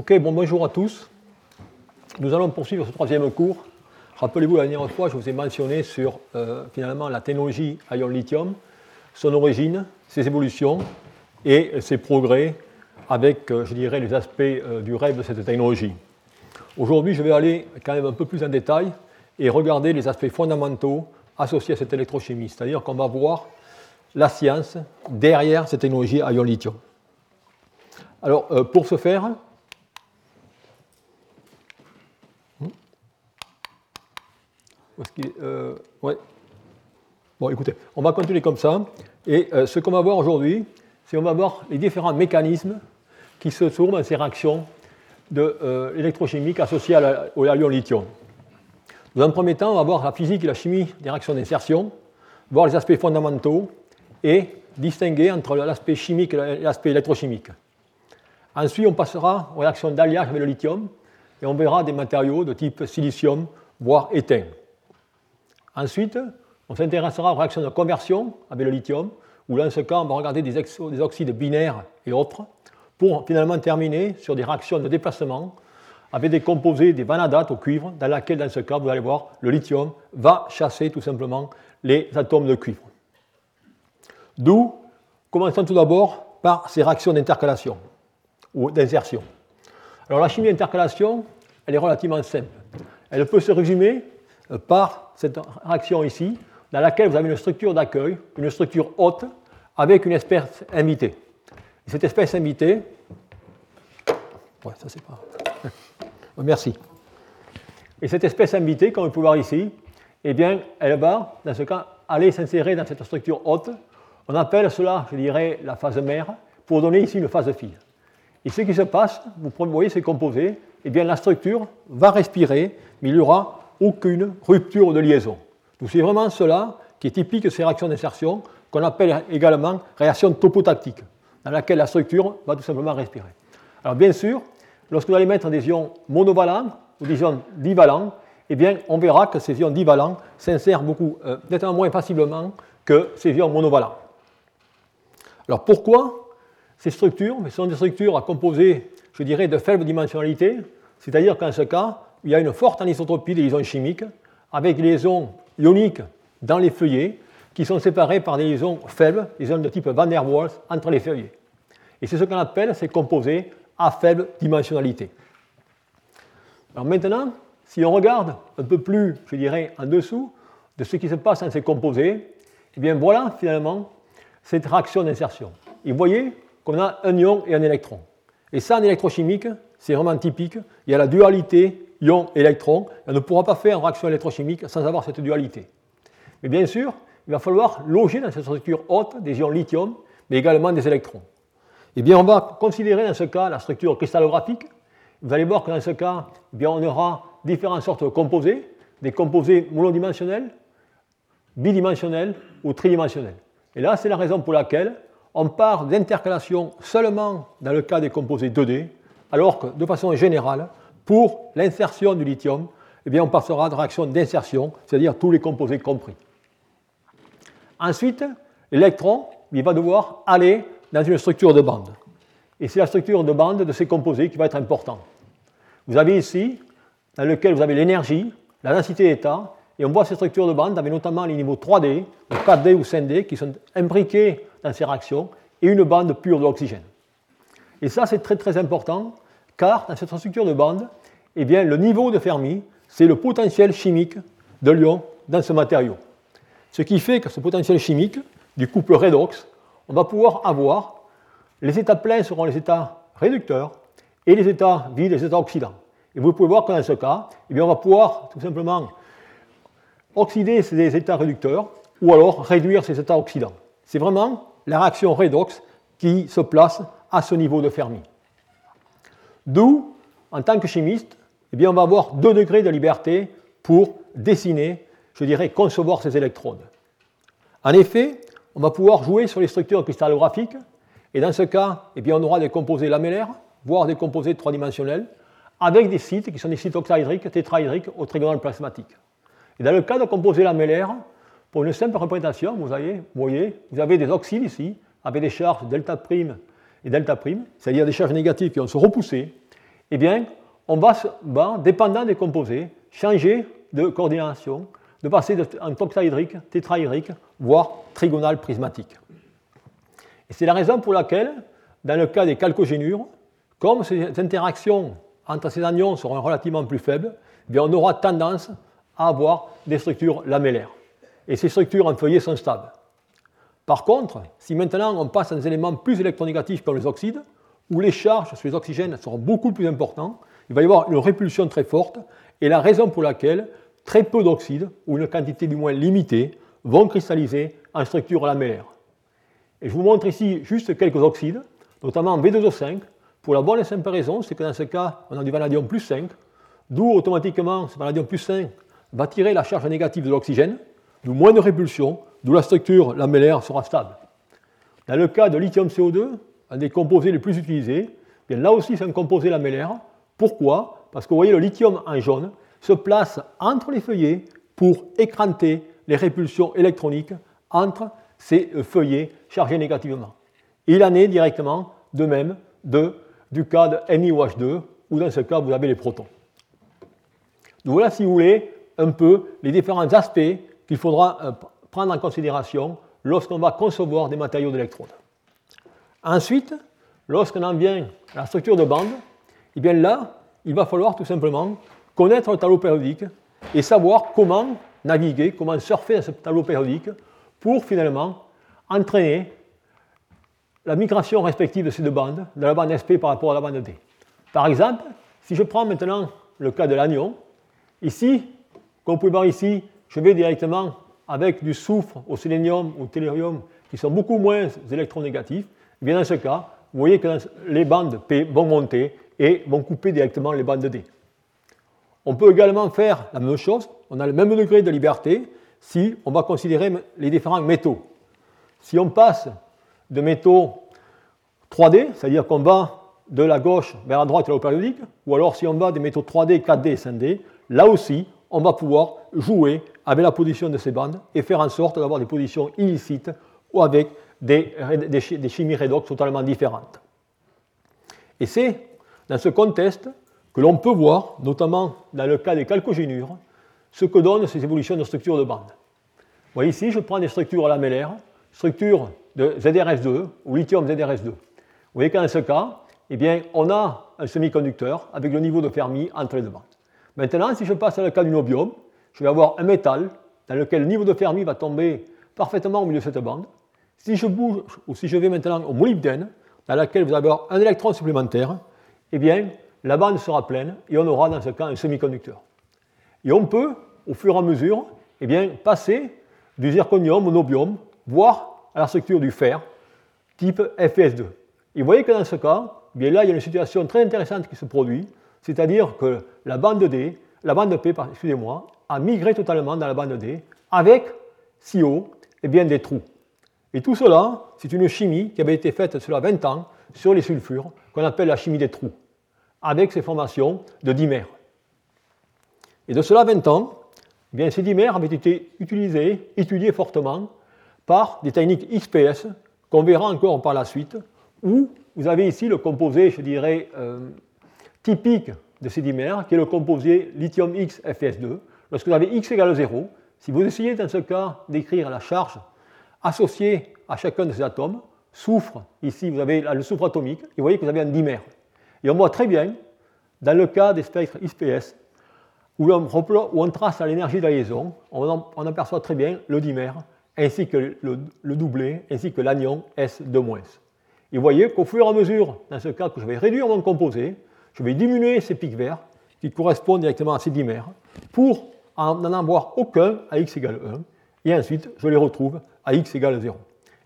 Ok, bon, bonjour à tous. Nous allons poursuivre ce troisième cours. Rappelez-vous, la dernière fois, je vous ai mentionné sur euh, finalement la technologie à ion lithium, son origine, ses évolutions et ses progrès avec, euh, je dirais, les aspects euh, du rêve de cette technologie. Aujourd'hui, je vais aller quand même un peu plus en détail et regarder les aspects fondamentaux associés à cette électrochimie, c'est-à-dire qu'on va voir la science derrière cette technologie à ion lithium. Alors, pour ce faire, Euh. Bon, écoutez, on va continuer comme ça. Et euh, ce qu'on va voir aujourd'hui, c'est qu'on va voir les différents mécanismes qui se trouvent dans ces réactions de, euh, électrochimiques associées à au ion lithium. Dans un premier temps, on va voir la physique et la chimie des réactions d'insertion, voir les aspects fondamentaux et distinguer entre l'aspect chimique et l'aspect électrochimique. Ensuite, on passera aux réactions d'alliage avec le lithium et on verra des matériaux de type silicium, voire éteint. Ensuite, on s'intéressera aux réactions de conversion avec le lithium, où dans ce cas, on va regarder des, oxydes binaires et autres, pour finalement terminer sur des réactions de déplacement avec des composés, des vanadates au cuivre, dans laquelle, dans ce cas, vous allez voir, le lithium va chasser tout simplement les atomes de cuivre. D'où, commençons tout d'abord par ces réactions d'intercalation ou d'insertion. Alors la chimie d'intercalation, elle est relativement simple. Elle peut se résumer euh, par cette réaction ici, dans laquelle vous avez une structure d'accueil, une structure haute, avec une espèce invitée. cette espèce invitée, ouais, ça c'est pas. Merci. Et cette espèce invitée, comme vous pouvez voir ici, eh bien, elle va, dans ce cas, aller s'insérer dans cette structure haute. On appelle cela, je dirais, la phase mère, pour donner ici une phase fille. Et ce qui se passe, vous voyez ces composés, eh bien, la structure va respirer, mais il y aura aucune rupture de liaison. C'est vraiment cela qui est typique de ces réactions d'insertion, qu'on appelle également réaction topotactique, dans laquelle la structure va tout simplement respirer. Alors bien sûr, lorsque vous allez mettre des ions monovalents ou des ions divalents, eh bien, on verra que ces ions divalents s'insèrent beaucoup, euh, nettement moins facilement que ces ions monovalents. Alors pourquoi ces structures? Ce sont des structures à composer, je dirais, de faible dimensionnalité, c'est-à-dire qu'en ce cas, il y a une forte anisotropie des liaisons chimiques, avec des liaisons ioniques dans les feuillets qui sont séparées par des liaisons faibles, des liaisons de type Van der Waals, entre les feuillets. Et c'est ce qu'on appelle ces composés à faible dimensionnalité. Alors maintenant, si on regarde un peu plus, je dirais, en dessous de ce qui se passe dans ces composés, eh bien voilà finalement cette réaction d'insertion. Et vous voyez qu'on a un ion et un électron. Et ça, en électrochimique, c'est vraiment typique. Il y a la dualité ion-électron. On ne pourra pas faire une réaction électrochimique sans avoir cette dualité. Mais bien sûr, il va falloir loger dans cette structure haute des ions lithium, mais également des électrons. Eh bien, on va considérer dans ce cas la structure cristallographique. Vous allez voir que dans ce cas, eh bien, on aura différentes sortes de composés, des composés monodimensionnels, bidimensionnels ou tridimensionnels. Et là, c'est la raison pour laquelle on part d'intercalation seulement dans le cas des composés 2D, alors que de façon générale, pour l'insertion du lithium, eh bien, on passera de réaction d'insertion, c'est-à-dire tous les composés compris. Ensuite, l'électron va devoir aller dans une structure de bande. Et c'est la structure de bande de ces composés qui va être importante. Vous avez ici, dans lequel vous avez l'énergie, la densité d'état, et on voit ces structures de bande avec notamment les niveaux 3D, 4D ou 5D qui sont imbriqués dans ces réactions, et une bande pure d'oxygène. Et ça, c'est très très important car dans cette structure de bande, eh bien, le niveau de Fermi, c'est le potentiel chimique de l'ion dans ce matériau. Ce qui fait que ce potentiel chimique du couple redox, on va pouvoir avoir les états pleins seront les états réducteurs et les états vides les états oxydants. Et vous pouvez voir que dans ce cas, eh bien, on va pouvoir tout simplement oxyder ces états réducteurs ou alors réduire ces états oxydants. C'est vraiment la réaction redox qui se place à ce niveau de Fermi. D'où, en tant que chimiste, eh bien, on va avoir deux degrés de liberté pour dessiner, je dirais, concevoir ces électrodes. En effet, on va pouvoir jouer sur les structures cristallographiques, et dans ce cas, eh bien, on aura des composés lamellaires, voire des composés trois-dimensionnels, avec des sites qui sont des sites octaédriques, tétraédriques ou trigonales plasmatiques. Et dans le cas de composés lamellaires, pour une simple représentation, vous voyez, vous, voyez, vous avez des oxydes ici, avec des charges delta' et delta', c'est-à-dire des charges négatives qui vont se repousser, eh bien, on va, dépendant des composés, changer de coordination, de passer en octaédrique, tétraédrique, voire trigonal prismatique. Et c'est la raison pour laquelle, dans le cas des calcogénures, comme ces interactions entre ces anions seront relativement plus faibles, eh on aura tendance à avoir des structures lamellaires. Et ces structures en feuillet sont stables. Par contre, si maintenant on passe à des éléments plus électronégatifs comme les oxydes, où les charges sur les oxygènes seront beaucoup plus importantes, il va y avoir une répulsion très forte, et la raison pour laquelle très peu d'oxydes, ou une quantité du moins limitée, vont cristalliser en structure lamellaire. Et je vous montre ici juste quelques oxydes, notamment V2O5, pour la bonne et simple raison, c'est que dans ce cas, on a du vanadium plus 5, d'où automatiquement ce vanadium plus 5 va tirer la charge négative de l'oxygène, d'où moins de répulsion, d'où la structure lamellaire sera stable. Dans le cas de lithium CO2, un des composés les plus utilisés, bien là aussi c'est un composé lamellaire. Pourquoi? Parce que vous voyez le lithium en jaune se place entre les feuillets pour écranter les répulsions électroniques entre ces feuillets chargés négativement. Il en est directement de même de du cas de NiOH2, où dans ce cas, vous avez les protons. Donc voilà, si vous voulez, un peu les différents aspects qu'il faudra euh, prendre en considération lorsqu'on va concevoir des matériaux d'électrode. Ensuite, lorsqu'on en vient à la structure de bande, eh bien là, il va falloir tout simplement connaître le tableau périodique et savoir comment naviguer, comment surfer dans ce tableau périodique pour finalement entraîner la migration respective de ces deux bandes, de la bande SP par rapport à la bande D. Par exemple, si je prends maintenant le cas de l'anion, ici, comme vous pouvez voir ici, je vais directement avec du soufre au sélénium ou au tellurium qui sont beaucoup moins électronégatifs. Et bien dans ce cas, vous voyez que les bandes P vont monter et vont couper directement les bandes D. On peut également faire la même chose, on a le même degré de liberté si on va considérer les différents métaux. Si on passe de métaux 3D, c'est-à-dire qu'on va de la gauche vers la droite et la périodique, ou alors si on va des métaux 3D, 4D et 5D, là aussi, on va pouvoir jouer avec la position de ces bandes et faire en sorte d'avoir des positions illicites ou avec des, chimies redox totalement différentes. Et c'est dans ce contexte que l'on peut voir, notamment dans le cas des calcogénures, ce que donnent ces évolutions de structure de bande. Vous voyez ici, je prends des structures lamellaires, structures de ZRS2 ou lithium ZRS2. Vous voyez qu'en ce cas, eh bien, on a un semi-conducteur avec le niveau de Fermi entre les deux bandes. Maintenant, si je passe à le cas du nobium, je vais avoir un métal dans lequel le niveau de Fermi va tomber parfaitement au milieu de cette bande. Si je bouge ou si je vais maintenant au molybdène, dans lequel vous avez un électron supplémentaire, eh bien, la bande sera pleine et on aura dans ce cas un semi-conducteur. Et on peut, au fur et à mesure, eh bien, passer du zirconium au nobium, voire à la structure du fer, type FS2. Et vous voyez que dans ce cas, eh bien là, il y a une situation très intéressante qui se produit, c'est-à-dire que la bande D, la bande P, excusez-moi, a migré totalement dans la bande D avec si haut et bien, des trous. Et tout cela, c'est une chimie qui avait été faite sur la 20 ans sur les sulfures, qu'on appelle la chimie des trous, avec ces formations de dimères. Et de cela 20 ans, eh bien, ces dimères avaient été utilisés, étudiés fortement par des techniques XPS qu'on verra encore par la suite, où vous avez ici le composé, je dirais, euh, typique de ces dimères, qui est le composé lithium X FS2. Lorsque vous avez X égale 0, si vous essayez dans ce cas d'écrire la charge associée à chacun de ces atomes, soufre, ici vous avez le soufre atomique, et vous voyez que vous avez un dimère. Et on voit très bien, dans le cas des spectres XPS, où on, trace l'énergie de la liaison, on, on aperçoit très bien le dimère ainsi que le, doublé, ainsi que l'anion S2-. Et vous voyez qu'au fur et à mesure, dans ce cas, que je vais réduire mon composé, je vais diminuer ces pics verts qui correspondent directement à ces dimères pour n'en avoir aucun à x égale 1, et ensuite je les retrouve à x égale 0.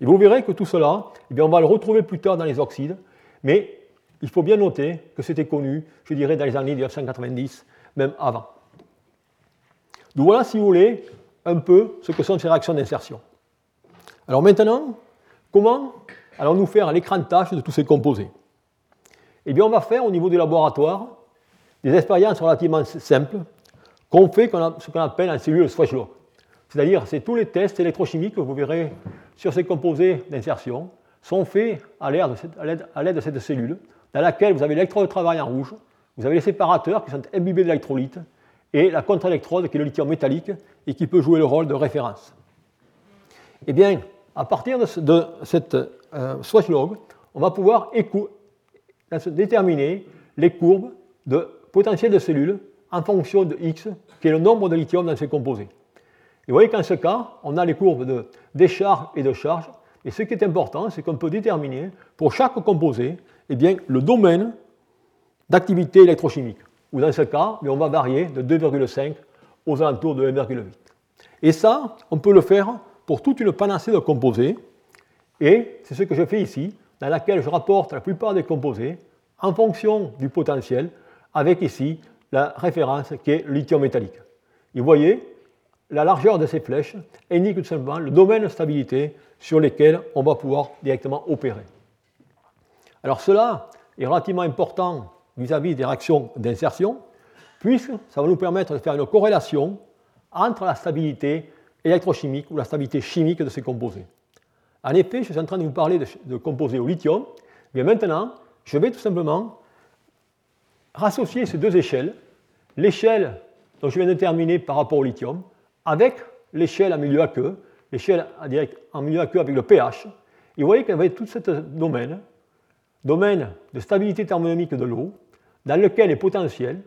Et vous verrez que tout cela, eh bien, on va le retrouver plus tard dans les oxydes, mais il faut bien noter que c'était connu, je dirais, dans les années 1990, même avant. Donc voilà, si vous voulez, un peu ce que sont ces réactions d'insertion. Alors maintenant, comment allons-nous faire l'écran de tâche de tous ces composés? Eh bien, on va faire au niveau du laboratoire des expériences relativement simples qu'on fait ce qu'on appelle un cellule Schwarzschild. C'est-à-dire, c'est tous les tests électrochimiques que vous verrez sur ces composés d'insertion sont faits à l'aide de, cette cellule dans laquelle vous avez l'électrode de travail en rouge, vous avez les séparateurs qui sont imbibés d'électrolyte et la contre-électrode qui est le lithium métallique et qui peut jouer le rôle de référence. Eh bien, à partir de, cette euh, swatch log, on va pouvoir déterminer les courbes de potentiel de cellules en fonction de X, qui est le nombre de lithium dans ces composés. Et vous voyez qu'en ce cas, on a les courbes de décharge et de charge. Et ce qui est important, c'est qu'on peut déterminer pour chaque composé eh bien, le domaine d'activité électrochimique. Ou dans ce cas, on va varier de 2,5 aux alentours de 1,8. Et ça, on peut le faire pour toute une panacée de composés. Et c'est ce que je fais ici, dans laquelle je rapporte la plupart des composés en fonction du potentiel, avec ici la référence qui est le lithium métallique. Et vous voyez, la largeur de ces flèches indique tout simplement le domaine de stabilité sur lequel on va pouvoir directement opérer. Alors cela est relativement important vis-à-vis des réactions d'insertion, puisque ça va nous permettre de faire une corrélation entre la stabilité électrochimique ou la stabilité chimique de ces composés. En effet, je suis en train de vous parler de, composés au lithium, maintenant, je vais tout simplement rassocier ces deux échelles, l'échelle dont je viens de terminer par rapport au lithium, avec l'échelle en milieu aqueux, l'échelle en milieu aqueux avec le pH. Et vous voyez qu'avec tout ce domaine, domaine de stabilité thermodynamique de l'eau, dans lequel les potentiels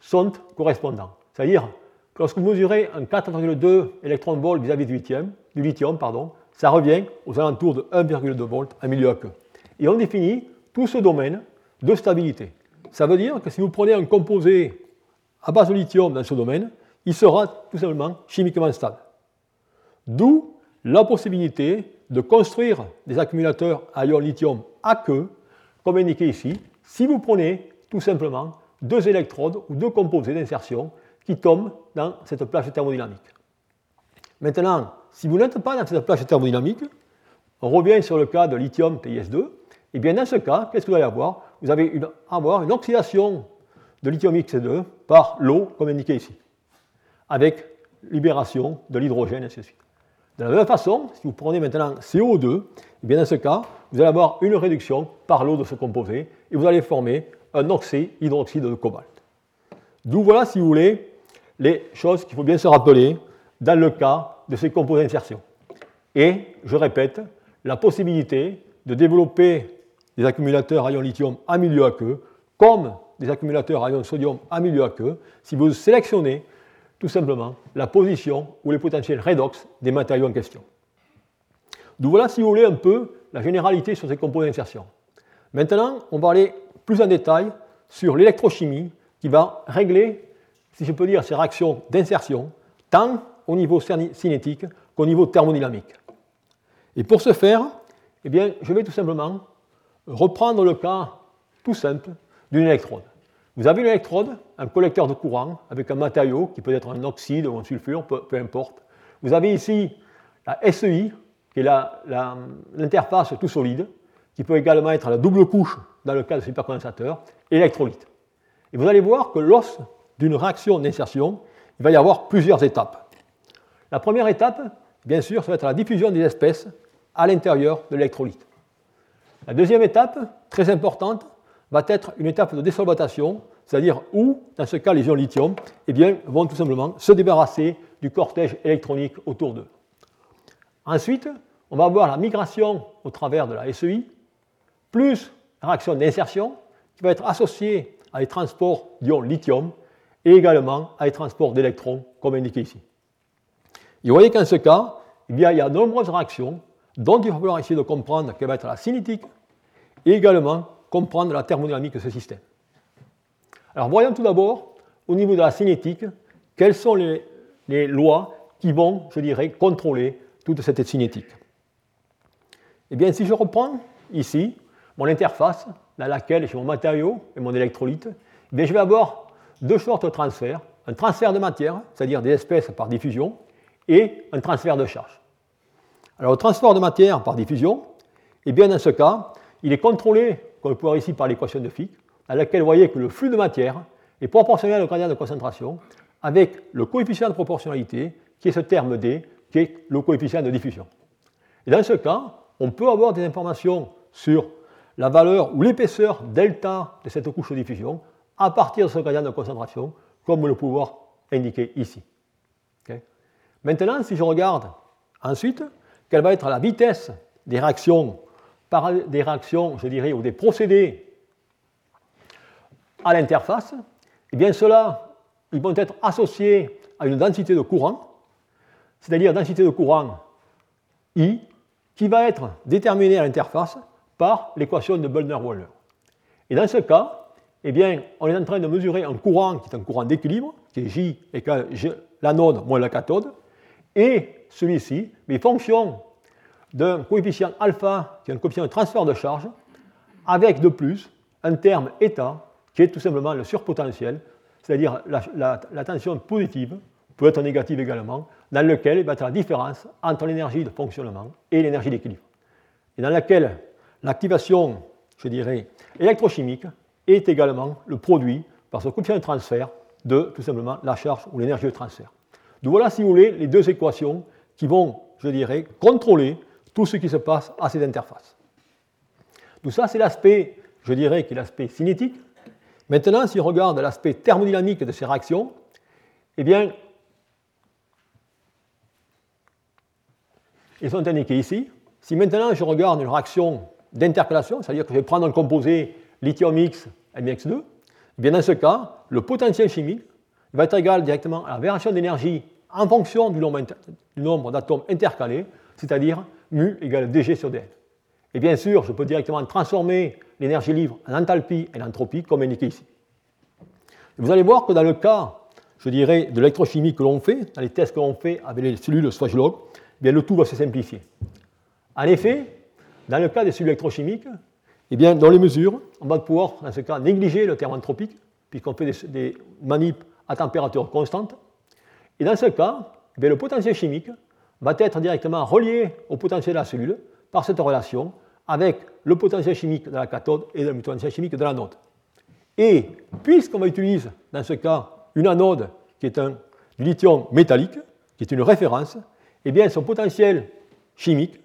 sont correspondants. C'est-à-dire que lorsque vous mesurez un 4,2 électron-volt vis-à-vis du lithium, du lithium pardon, ça revient aux alentours de 1,2 volts en milieu aqueux. Et on définit tout ce domaine de stabilité. Ça veut dire que si vous prenez un composé à base de lithium dans ce domaine, il sera tout simplement chimiquement stable. D'où la possibilité de construire des accumulateurs à ion lithium aqueux, comme indiqué ici, si vous prenez tout simplement deux électrodes ou deux composés d'insertion qui tombent dans cette plage thermodynamique. Maintenant, si vous n'êtes pas dans cette plage thermodynamique, on revient sur le cas de lithium TiS2, et eh bien dans ce cas, qu'est-ce que vous allez avoir? Vous allez avoir une oxydation de lithium X2 par l'eau, comme indiqué ici, avec libération de l'hydrogène, et ainsi de suite. De la même façon, si vous prenez maintenant CO2, et eh bien dans ce cas, vous allez avoir une réduction par l'eau de ce composé, et vous allez former un oxyde, hydroxyde de cobalt. D'où voilà, si vous voulez, les choses qu'il faut bien se rappeler dans le cas de ces composés d'insertion. Et, je répète, la possibilité de développer des accumulateurs à ion lithium à milieu aqueux, comme des accumulateurs à ion sodium à milieu aqueux, si vous sélectionnez tout simplement la position ou les potentiels redox des matériaux en question. D'où voilà, si vous voulez, un peu la généralité sur ces composés d'insertion. Maintenant, on va aller plus en détail sur l'électrochimie qui va régler, si je peux dire, ces réactions d'insertion, tant au niveau cinétique qu'au niveau thermodynamique. Et pour ce faire, eh bien, je vais tout simplement reprendre le cas tout simple d'une électrode. Vous avez une électrode, un collecteur de courant avec un matériau qui peut être un oxyde ou un sulfure, peu, importe. Vous avez ici la SEI, qui est l'interface tout solide, qui peut également être la double couche dans le cas de supercondensateur, et l'électrolyte. Et vous allez voir que lors d'une réaction d'insertion, il va y avoir plusieurs étapes. La première étape, bien sûr, ça va être la diffusion des espèces à l'intérieur de l'électrolyte. La deuxième étape, très importante, va être une étape de désolvatation, c'est-à-dire où, dans ce cas, les ions lithium eh vont tout simplement se débarrasser du cortège électronique autour d'eux. Ensuite, on va avoir la migration au travers de la SEI, plus la réaction d'insertion, qui va être associée à des transports d'ions lithium et également à des transports d'électrons, comme indiqué ici. Et vous voyez qu'en ce cas, eh il y a de nombreuses réactions dont il va falloir essayer de comprendre quelle va être la cinétique et également comprendre la thermodynamique de ce système. Alors voyons tout d'abord, au niveau de la cinétique, quelles sont les, lois qui vont, je dirais, contrôler toute cette cinétique. Eh bien, si je reprends ici mon interface dans laquelle j'ai mon matériau et mon électrolyte, eh je vais avoir deux sortes de transferts. Un transfert de matière, c'est-à-dire des espèces par diffusion, et un transfert de charge. Alors le transfert de matière par diffusion, eh bien dans ce cas, il est contrôlé, comme on peut voir ici par l'équation de Fick, dans laquelle vous voyez que le flux de matière est proportionnel au gradient de concentration avec le coefficient de proportionnalité, qui est ce terme D, qui est le coefficient de diffusion. Et dans ce cas, on peut avoir des informations sur la valeur ou l'épaisseur delta de cette couche de diffusion à partir de ce gradient de concentration, comme le pouvoir indiqué ici. Maintenant, si je regarde ensuite, quelle va être la vitesse des réactions, des réactions, je dirais, ou des procédés à l'interface, eh bien ceux-là, ils vont être associés à une densité de courant, c'est-à-dire densité de courant I, qui va être déterminée à l'interface par l'équation de Böllner-Waller. Et dans ce cas, eh bien, on est en train de mesurer un courant qui est un courant d'équilibre, qui est J égale l'anode moins la cathode, et celui-ci, mais fonction d'un coefficient alpha, qui est un coefficient de transfert de charge, avec de plus un terme état, qui est tout simplement le surpotentiel, c'est-à-dire la, tension positive, peut être négative également, dans lequel va être la différence entre l'énergie de fonctionnement et l'énergie d'équilibre, et dans laquelle l'activation, je dirais, électrochimique est également le produit par ce coefficient de transfert de tout simplement la charge ou l'énergie de transfert. Donc voilà, si vous voulez, les deux équations qui vont, je dirais, contrôler tout ce qui se passe à ces interfaces. Tout ça, c'est l'aspect, je dirais, qui est l'aspect cinétique. Maintenant, si on regarde l'aspect thermodynamique de ces réactions, eh bien, ils sont indiqués ici. Si maintenant je regarde une réaction d'intercalation, c'est-à-dire que je vais prendre un composé lithium X, MX2, eh bien dans ce cas, le potentiel chimique va être égal directement à la variation d'énergie en fonction du nombre, d'atomes intercalés, c'est-à-dire mu égale dg sur dn. Et bien sûr, je peux directement transformer l'énergie libre en enthalpie et en entropie, comme indiqué ici. vous allez voir que dans le cas, je dirais, de l'électrochimie que l'on fait, dans les tests que l'on fait avec les cellules Swajlog, eh bien le tout va se simplifier. En effet, dans le cas des cellules électrochimiques, eh bien, dans les mesures, on va pouvoir, dans ce cas, négliger le terme anthropique, puisqu'on fait des, des manips à température constante, et dans ce cas, eh le potentiel chimique va être directement relié au potentiel de la cellule par cette relation avec le potentiel chimique de la cathode et le potentiel chimique de l'anode. Et puisqu'on utilise dans ce cas une anode qui est un lithium métallique, qui est une référence, eh bien son potentiel chimique,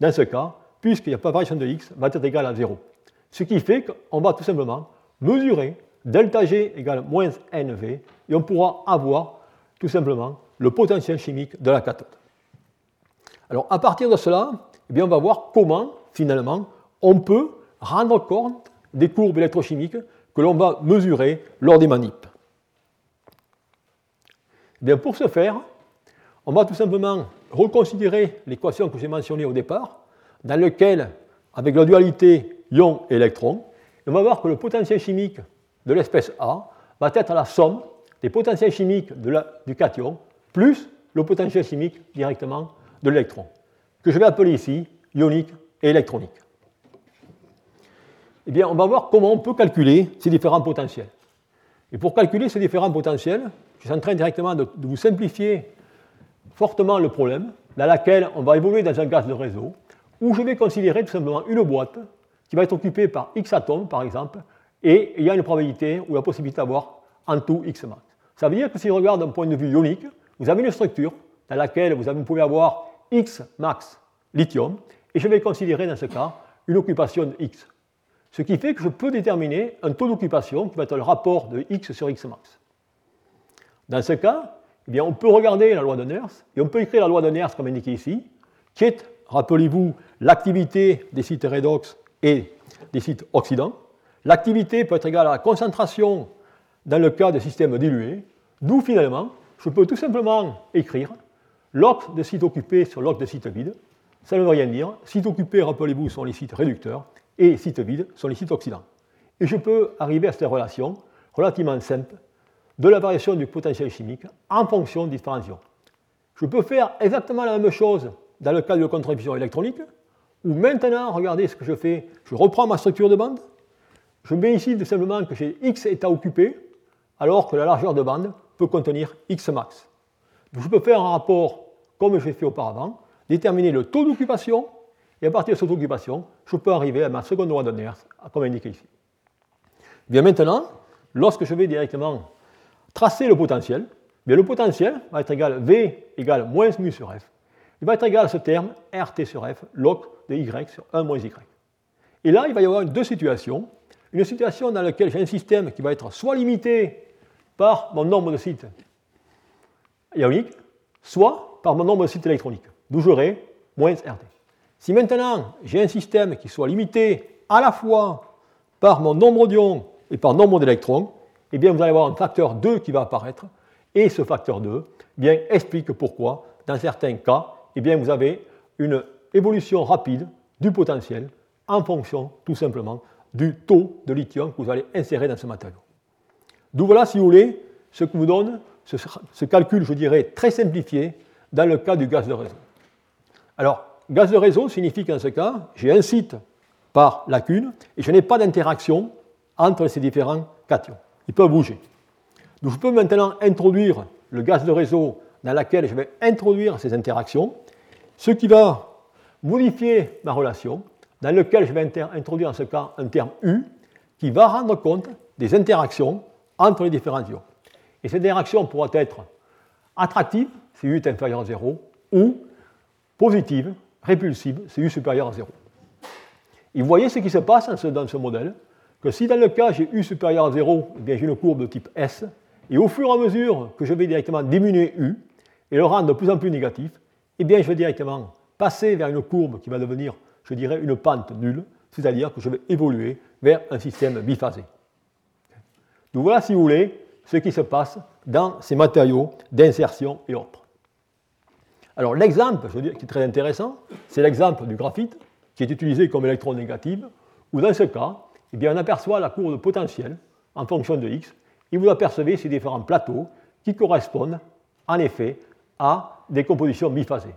dans ce cas, puisqu'il n'y a pas de variation de x, va être égal à 0. Ce qui fait qu'on va tout simplement mesurer delta G égale moins NV et on pourra avoir tout simplement le potentiel chimique de la cathode. Alors à partir de cela, eh bien, on va voir comment finalement on peut rendre compte des courbes électrochimiques que l'on va mesurer lors des manips. Eh bien, pour ce faire, on va tout simplement reconsidérer l'équation que j'ai mentionnée au départ, dans laquelle, avec la dualité ion-électron, on va voir que le potentiel chimique de l'espèce A va être la somme des potentiels chimiques du cation plus le potentiel chimique directement de l'électron, que je vais appeler ici ionique et électronique. Eh bien, on va voir comment on peut calculer ces différents potentiels. Et pour calculer ces différents potentiels, je suis en train directement de, vous simplifier fortement le problème, dans lequel on va évoluer dans un gaz de réseau, où je vais considérer tout simplement une boîte qui va être occupée par X atomes, par exemple, et il y a une probabilité ou la possibilité d'avoir en tout X max. Ça veut dire que si je regarde d'un point de vue ionique, vous avez une structure dans laquelle vous, pouvez avoir X max lithium, et je vais considérer dans ce cas une occupation de X. Ce qui fait que je peux déterminer un taux d'occupation qui va être le rapport de X sur X max. Dans ce cas, eh bien, on peut regarder la loi de Nernst, et on peut écrire la loi de Nernst comme indiqué ici, qui est, rappelez-vous, l'activité des sites redox et des sites oxydants. L'activité peut être égale à la concentration dans le cas de systèmes dilués, D'où finalement, je peux tout simplement écrire log de site occupé sur log de site vide. Ça ne veut rien dire. Site occupé, rappelez-vous, sont les sites réducteurs et site vide sont les sites oxydants. Et je peux arriver à cette relation relativement simple de la variation du potentiel chimique en fonction de différents. Je peux faire exactement la même chose dans le cas de contribution électronique, où maintenant, regardez ce que je fais, je reprends ma structure de bande, je mets ici tout simplement que j'ai X état occupé, alors que la largeur de bande peut contenir X max. je peux faire un rapport comme j'ai fait auparavant, déterminer le taux d'occupation, et à partir de ce taux d'occupation, je peux arriver à ma seconde loi de Nernst, comme indiqué ici. Bien maintenant, lorsque je vais directement tracer le potentiel, bien le potentiel va être égal V égale moins mu sur F. Il va être égal à ce terme RT sur F, log de Y sur 1 moins Y. Et là, il va y avoir deux situations. une situation dans laquelle j'ai un système qui va être soit limité par mon nombre de sites ioniques, soit par mon nombre de sites électroniques, d'où j'aurai moins RT. Si maintenant j'ai un système qui soit limité à la fois par mon nombre d'ions et par nombre d'électrons, eh bien vous allez avoir un facteur 2 qui va apparaître, et ce facteur 2 eh bien, explique pourquoi, dans certains cas, eh bien, vous avez une évolution rapide du potentiel en fonction, tout simplement, du taux de lithium que vous allez insérer dans ce matériau. D'où voilà, si vous voulez, ce que vous donne ce, calcul, je dirais, très simplifié dans le cas du gaz de réseau. Alors, gaz de réseau signifie qu'en ce cas, j'ai un site par lacune et je n'ai pas d'interaction entre ces différents cations. Ils peuvent bouger. Donc je peux maintenant introduire le gaz de réseau dans lequel je vais introduire ces interactions, ce qui va modifier ma relation, dans lequel je vais introduire en ce cas un terme U, qui va rendre compte des interactions entre les différents ions. Et cette interaction pourra être attractive, si U est inférieur à 0, ou positive, répulsive, si U est supérieur à 0. Et vous voyez ce qui se passe dans ce, modèle, que si dans le cas j'ai U supérieur à 0, eh j'ai une courbe de type S, et au fur et à mesure que je vais directement diminuer U et le rendre de plus en plus négatif, eh bien je vais directement passer vers une courbe qui va devenir, je dirais, une pente nulle, c'est-à-dire que je vais évoluer vers un système biphasé. Donc voilà, si vous voulez, ce qui se passe dans ces matériaux d'insertion et autres. Alors l'exemple, je veux dire, qui est très intéressant, c'est l'exemple du graphite, qui est utilisé comme électron négatif, où dans ce cas, eh bien, on aperçoit la courbe de potentiel en fonction de x, et vous apercevez ces différents plateaux qui correspondent en effet à des compositions biphasées.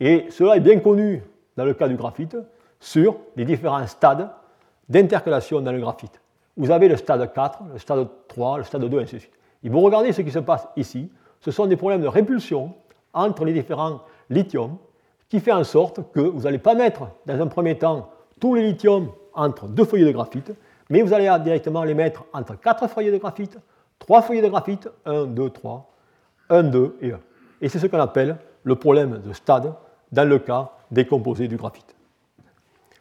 Et cela est bien connu dans le cas du graphite sur les différents stades d'intercalation dans le graphite. Vous avez le stade 4, le stade 3, le stade 2, et ainsi de suite. Et vous regardez ce qui se passe ici, ce sont des problèmes de répulsion entre les différents lithiums qui fait en sorte que vous n'allez pas mettre dans un premier temps tous les lithiums entre deux feuillets de graphite, mais vous allez directement les mettre entre quatre feuillets de graphite, trois feuillets de graphite, 1, 2, 3, 1, 2 et 1. Et c'est ce qu'on appelle le problème de stade dans le cas des composés du graphite.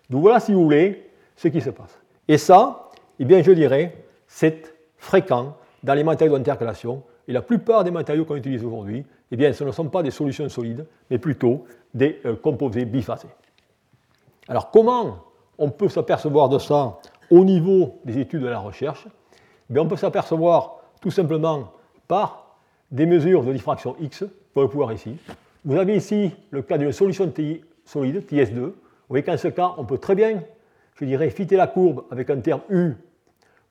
Donc voilà, si vous voulez, ce qui se passe. Et ça, eh bien, je dirais, c'est fréquent dans les matériaux d'intercalation. Et la plupart des matériaux qu'on utilise aujourd'hui, eh bien, ce ne sont pas des solutions solides, mais plutôt des euh, composés biphasés. Alors, comment on peut s'apercevoir de ça au niveau des études de la recherche? Eh On peut s'apercevoir tout simplement par des mesures de diffraction X, qu'on va pouvoir ici. Vous avez ici le cas d'une solution solide, TS2. Vous voyez qu'en ce cas, on peut très bien, je dirais, fitter la courbe avec un terme U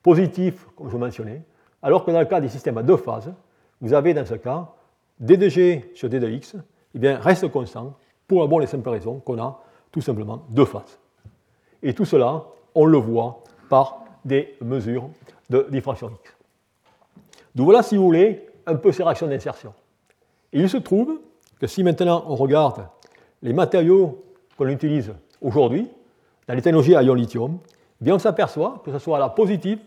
positif, comme je mentionnais, alors que dans le cas des systèmes à deux phases, vous avez dans ce cas d sur d de eh bien, reste constant pour la bonne et simple raison qu'on a tout simplement deux phases. Et tout cela, on le voit par des mesures de diffraction X. Donc voilà, si vous voulez, un peu ces réactions d'insertion. Il se trouve que si maintenant on regarde les matériaux qu'on utilise aujourd'hui, dans les technologies à ion lithium, bien on s'aperçoit que ce soit à la positive,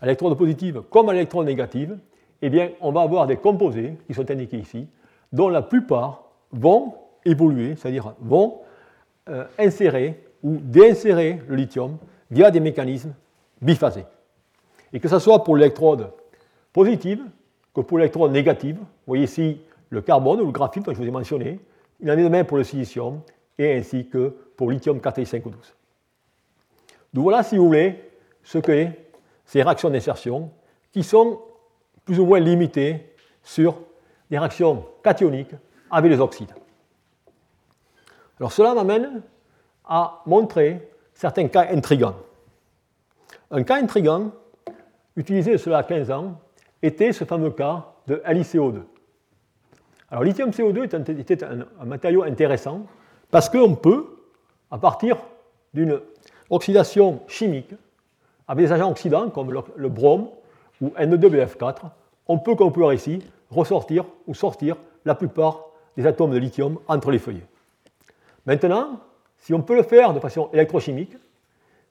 à l'électrode positive comme à l'électrode négative, eh bien on va avoir des composés qui sont indiqués ici, dont la plupart vont évoluer, c'est-à-dire vont euh, insérer ou déinsérer le lithium via des mécanismes biphasés. Et que ce soit pour l'électrode positive que pour l'électrode négative, vous voyez ici le carbone ou le graphite que je vous ai mentionné, il en est de même pour le silicium et ainsi que pour lithium 4 5 12 Donc voilà, si vous voulez, ce que ces réactions d'insertion qui sont plus ou moins limitées sur des réactions cationiques avec les oxydes. Alors cela m'amène à montrer certains cas intrigants. Un cas intrigant, utilisé cela à 15 ans, était ce fameux cas de LiCO2. Alors lithium CO2 était un, matériau intéressant parce qu'on peut, à partir d'une oxydation chimique, avec des agents oxydants comme le, brome ou N2BF4, on peut, comme on peut voir ici, ressortir ou sortir la plupart des atomes de lithium entre les feuillets. Maintenant, si on peut le faire de façon électrochimique,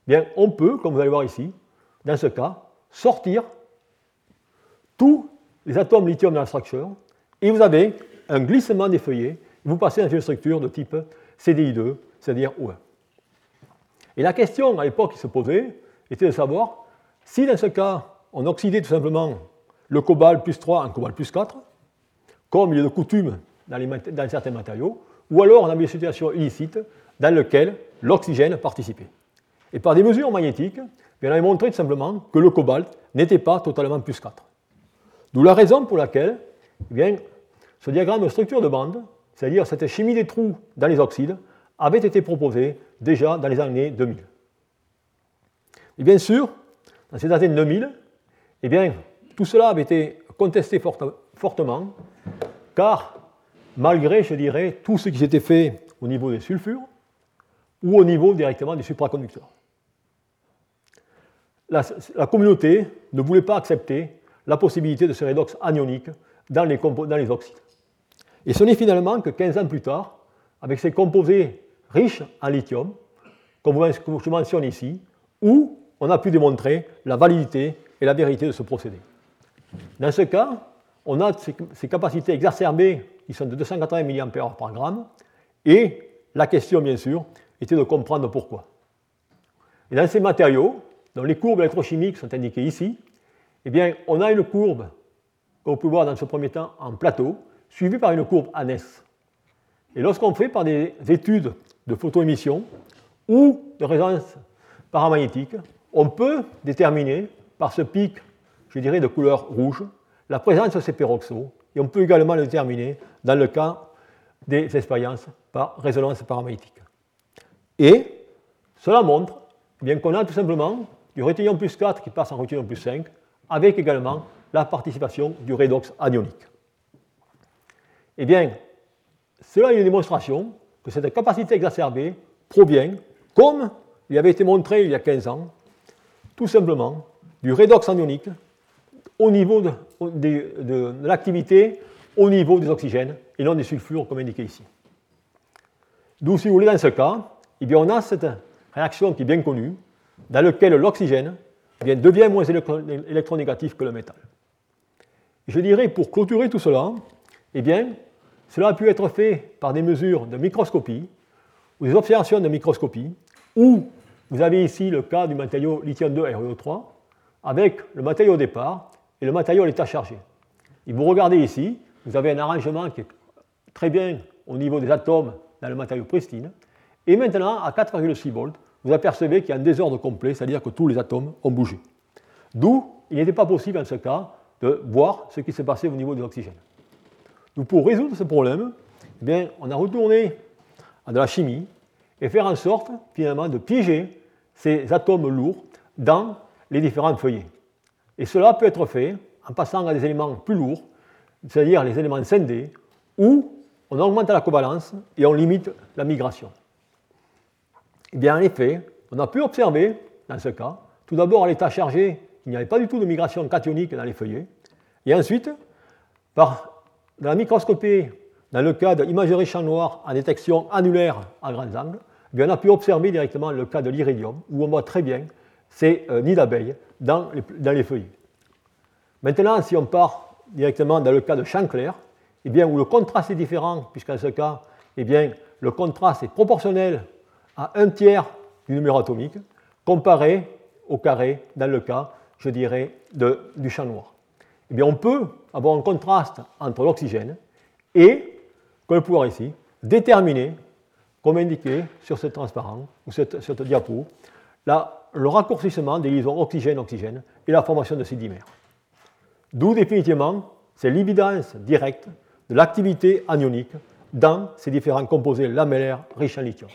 bien, on peut, comme vous allez voir ici, dans ce cas, sortir tous les atomes lithium dans la structure et vous avez un glissement des feuillets, vous passez dans une structure de type CDI2, c'est-à-dire O1. Et la question à l'époque qui se posait, était de savoir si dans ce cas, on oxydait tout simplement le cobalt plus 3 en cobalt plus 4, comme il est de coutume dans, certains matériaux, ou alors on avait une situation illicite dans laquelle l'oxygène participait. Et par des mesures magnétiques, on avait montré tout simplement que le cobalt n'était pas totalement plus 4. D'où la raison pour laquelle eh bien, ce diagramme de structure de bande, c'est-à-dire cette chimie des trous dans les oxydes, avait été proposé déjà dans les années 2000. Et bien sûr, dans ces années 2000, eh bien, tout cela avait été contesté fortement, car malgré, je dirais, tout ce qui s'était fait au niveau des sulfures ou au niveau directement des supraconducteurs. La, communauté ne voulait pas accepter la possibilité de ce redox anionique dans les, dans les oxydes. Et ce n'est finalement que 15 ans plus tard, avec ces composés riches en lithium, comme je mentionne ici, où on a pu démontrer la validité et la vérité de ce procédé. Dans ce cas, on a ces capacités exacerbées qui sont de 280 mAh par gramme, et la question, bien sûr, était de comprendre pourquoi. Et dans ces matériaux, dont les courbes électrochimiques sont indiquées ici, eh bien, on a une courbe, qu'on peut voir dans ce premier temps en plateau, suivie par une courbe en S. Et lorsqu'on fait par des études de photoémission ou de résonance paramagnétique, on peut déterminer par ce pic, je dirais, de couleur rouge, la présence de ces peroxos, et on peut également le déterminer dans le cas des expériences par résonance paramagnétique. Et cela montre eh qu'on a tout simplement du ruthénium plus 4 qui passe en ruthénium plus 5, avec également la participation du redox anionique. Eh bien, cela est une démonstration que cette capacité exacerbée provient, comme il avait été montré il y a 15 ans, tout simplement du redox anionique au niveau de, l'activité au niveau des oxygènes et non des sulfures comme indiqué ici. D'où, si vous voulez, dans ce cas, eh bien, on a cette réaction qui est bien connue, dans laquelle l'oxygène eh devient moins électronégatif que le métal. Je dirais, pour clôturer tout cela, eh bien, cela a pu être fait par des mesures de microscopie ou des observations de microscopie, où vous avez ici le cas du matériau lithium-2 ReO3 avec le matériau au départ et le matériau à l'état chargé. Et vous regardez ici, vous avez un arrangement qui est très bien au niveau des atomes dans le matériau pristine. Et maintenant, à 4,6 volts, vous apercevez qu'il y a un désordre complet, c'est-à-dire que tous les atomes ont bougé. D'où il n'était pas possible en ce cas de voir ce qui s'est passé au niveau de l'oxygène. Donc pour résoudre ce problème, eh bien, on a retourné à de la chimie et faire en sorte finalement de piéger ces atomes lourds dans les différents feuillets. Et cela peut être fait en passant à des éléments plus lourds, c'est-à-dire les éléments scindés, où on augmente la covalence et on limite la migration. Eh bien, en effet, on a pu observer, dans ce cas, tout d'abord à l'état chargé, qu'il n'y avait pas du tout de migration cationique dans les feuillets, et ensuite, par la microscopie, dans le cas de l'imagerie champ noir en détection annulaire à grands angles, eh on a pu observer directement le cas de l'iridium, où on voit très bien ces euh, nids d'abeilles dans les, dans les feuillets. Maintenant, si on part directement dans le cas de champ clair, eh bien, où le contraste est différent, puisqu'en ce cas, eh bien, le contraste est proportionnel à un tiers du numéro atomique, comparé au carré dans le cas, je dirais, du champ noir. Eh on peut avoir un contraste entre l'oxygène et, comme le pouvoir ici, déterminer, comme indiqué sur ce transparent ou cette, cette diapo, le raccourcissement des liaisons oxygène-oxygène et la formation de ces dimères. D'où définitivement c'est l'évidence directe de l'activité anionique dans ces différents composés lamellaires riches en lithium.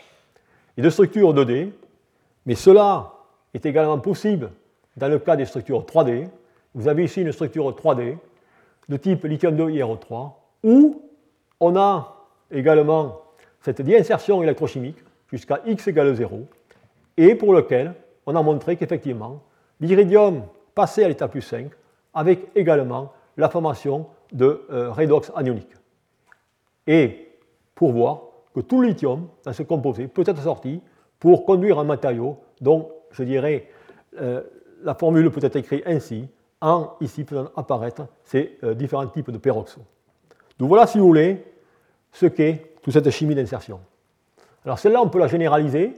Et de structures 2D, mais cela est également possible dans le cas des structures 3D. Vous avez ici une structure 3D de type lithium-2 IRO3 où on a également cette déinsertion électrochimique jusqu'à x égale 0 et pour lequel on a montré qu'effectivement l'iridium passait à l'état plus 5 avec également la formation de euh, redox anionique. Et pour voir que tout le lithium dans ce composé peut être sorti pour conduire un matériau dont, je dirais, euh, la formule peut être écrite ainsi, en ici faisant apparaître ces euh, différents types de peroxo. Donc voilà, si vous voulez, ce qu'est toute cette chimie d'insertion. Alors celle-là, on peut la généraliser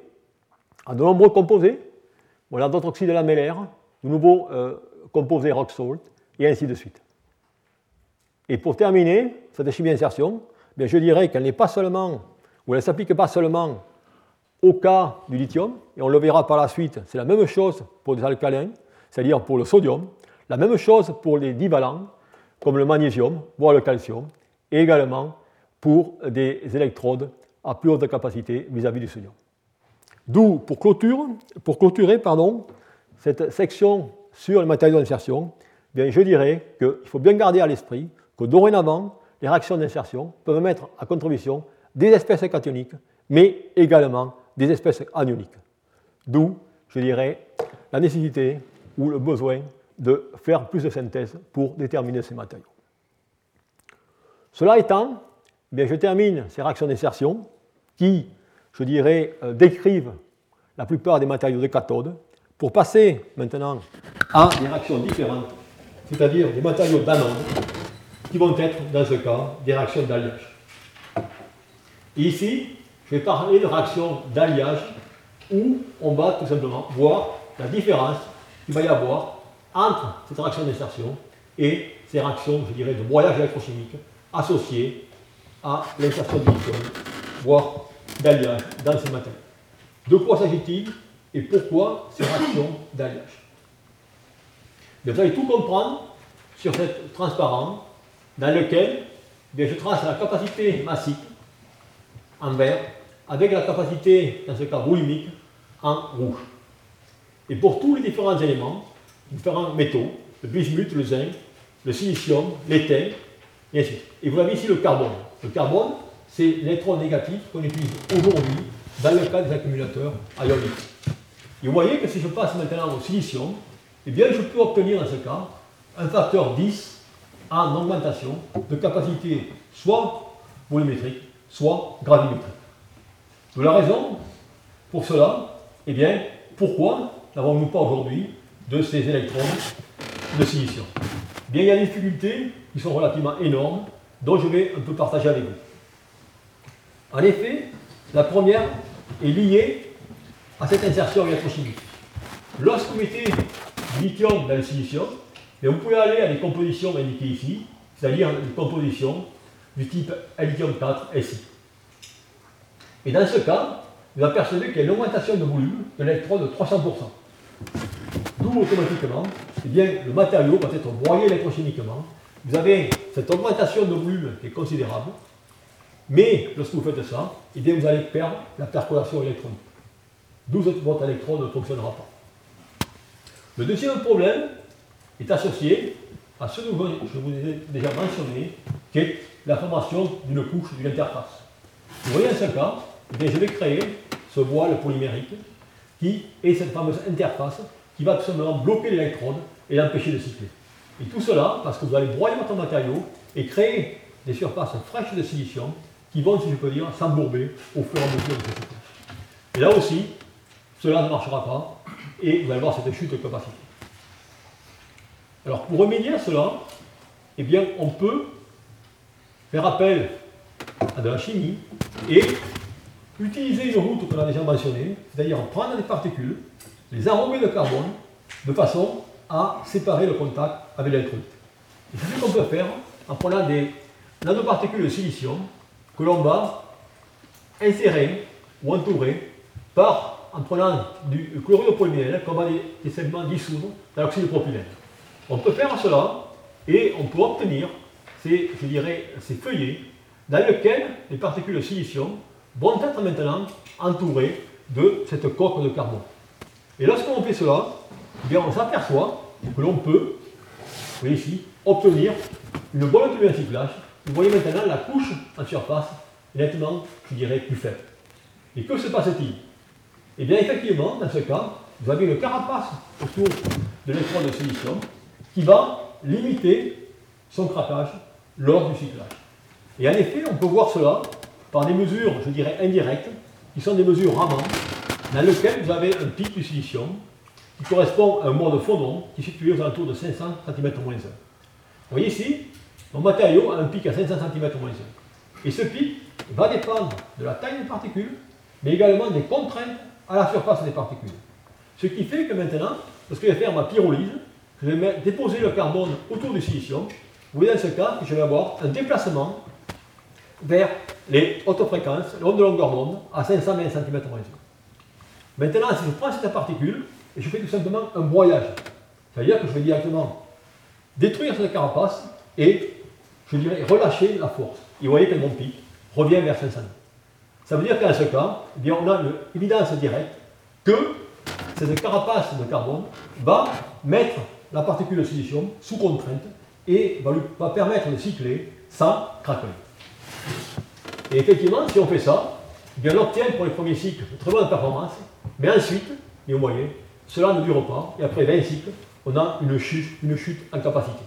à de nombreux composés, a d'autres oxydes lamellaires, de nouveaux euh, composés rock salt, et ainsi de suite. Et pour terminer cette chimie d'insertion, eh je dirais qu'elle n'est pas seulement, ou elle ne s'applique pas seulement au cas du lithium, et on le verra par la suite, c'est la même chose pour les alcalins, c'est-à-dire pour le sodium, la même chose pour les divalents, comme le magnésium, voire le calcium, et également pour des électrodes à plus haute capacité vis-à-vis du sodium. D'où, pour, clôture, pour clôturer cette section sur les matériaux d'insertion, eh je dirais qu'il faut bien garder à l'esprit que dorénavant, les réactions d'insertion peuvent mettre à contribution des espèces cationiques, mais également des espèces anioniques. D'où, je dirais, la nécessité ou le besoin de faire plus de synthèse pour déterminer ces matériaux. Cela étant, eh je termine ces réactions d'insertion qui, je dirais, euh, décrivent la plupart des matériaux de cathode pour passer maintenant à des réactions différentes, c'est-à-dire des matériaux d'anode qui vont être, dans ce cas, des réactions d'alliage. Ici, je vais parler de réactions d'alliage où on va tout simplement voir la différence qu'il va y avoir entre cette réaction d'insertion et ces réactions, je dirais, de broyage électrochimique associées à l'insertion de voire d'alliage dans ces matériaux. De quoi s'agit-il et pourquoi ces réactions d'alliage? Vous allez tout comprendre sur cette transparente dans lequel eh je trace la capacité massique en vert avec la capacité, dans ce cas volumique, en rouge. Et pour tous les différents éléments, différents métaux, le bismuth, le zinc, le silicium, l'éthène, et ainsi de suite. Et vous avez ici le carbone. Le carbone, c'est l'électron négatif qu'on utilise aujourd'hui dans le cas des accumulateurs ioniques. Et vous voyez que si je passe maintenant au silicium, eh bien je peux obtenir dans ce cas un facteur 10 en augmentation de capacité soit volumétrique, soit gravimétrique. De la raison pour cela, eh bien, pourquoi n'avons-nous pas aujourd'hui de ces électrons de silicium eh Bien, il y a des difficultés qui sont relativement énormes, dont je vais un peu partager avec vous. En effet, la première est liée à cette insertion électrochimique. Lorsque vous mettez du lithium dans le silicium, vous pouvez aller à des compositions indiquées ici, c'est-à-dire des compositions du type lithium 4 SI. Et dans ce cas, vous apercevez qu'il y a une augmentation de volume de l'électron de 300%. D'où automatiquement, eh bien, le matériau va être broyé électrochimiquement. Vous avez cette augmentation de volume qui est considérable, mais lorsque vous faites ça, eh vous allez perdre la percolation électronique. D'où votre électron ne fonctionnera pas. Le deuxième problème, est associé à ce que je vous ai déjà mentionné, qui est la formation d'une couche d'une interface. Vous voyez en ce cas, eh je vais créer ce voile polymérique qui est cette fameuse interface qui va tout simplement bloquer l'électrode et l'empêcher de cycler. Et tout cela parce que vous allez broyer votre matériau et créer des surfaces fraîches de silicium qui vont, si je peux dire, s'embourber au fur et à mesure de cette couche. Et là aussi, cela ne marchera pas et vous allez voir cette chute de capacité. Alors pour remédier à cela, eh bien, on peut faire appel à de la chimie et utiliser une route qu'on a déjà mentionnée, c'est-à-dire prendre des particules, les arromer de carbone, de façon à séparer le contact avec l'électrolyte. Et c'est ce qu'on peut faire en prenant des nanoparticules de silicium que l'on va insérer ou entourer par, en prenant du chlorure de polymère qu'on va les, segments dissoudre dans l'oxyde de propylène. On peut faire cela et on peut obtenir ces, je dirais, ces feuillets dans lesquels les particules de silicium vont être maintenant entourées de cette coque de carbone. Et lorsqu'on fait cela, eh on s'aperçoit que l'on peut, vous voyez ici, obtenir une bonne tenue cyclage. Vous voyez maintenant la couche en surface nettement, je dirais, plus faible. Et que se passe-t-il? Eh bien, effectivement, dans ce cas, vous avez une carapace autour de l'électrode de silicium qui va limiter son craquage lors du cyclage. Et en effet, on peut voir cela par des mesures, je dirais, indirectes, qui sont des mesures ramantes, dans lesquelles vous avez un pic du silicium qui correspond à un mode fondant qui est situé aux alentours de 500 cm-1. Vous voyez ici, mon matériau a un pic à 500 cm-1. Et ce pic va dépendre de la taille des particules, mais également des contraintes à la surface des particules. Ce qui fait que maintenant, lorsque je vais faire ma pyrolyse, je vais déposer le carbone autour du silicium. Vous voyez dans ce cas je vais avoir un déplacement vers les hautes fréquences, les ondes de longueur d'onde, à 520 cm Maintenant, si je prends cette particule, et je fais tout simplement un broyage, c'est-à-dire que je vais directement détruire cette carapace et, je dirais, relâcher la force. Et vous voyez que mon pic revient vers 500. Ça veut dire qu'en ce cas, eh bien, on a une évidence directe que cette carapace de carbone va mettre la particule de silicium sous contrainte et va lui va permettre de cycler sans craquer. Et effectivement, si on fait ça, eh bien, on obtient pour les premiers cycles de très bonnes performances, mais ensuite, et vous voyez, cela ne dure pas, et après 20 cycles, on a une chute, une chute en capacité.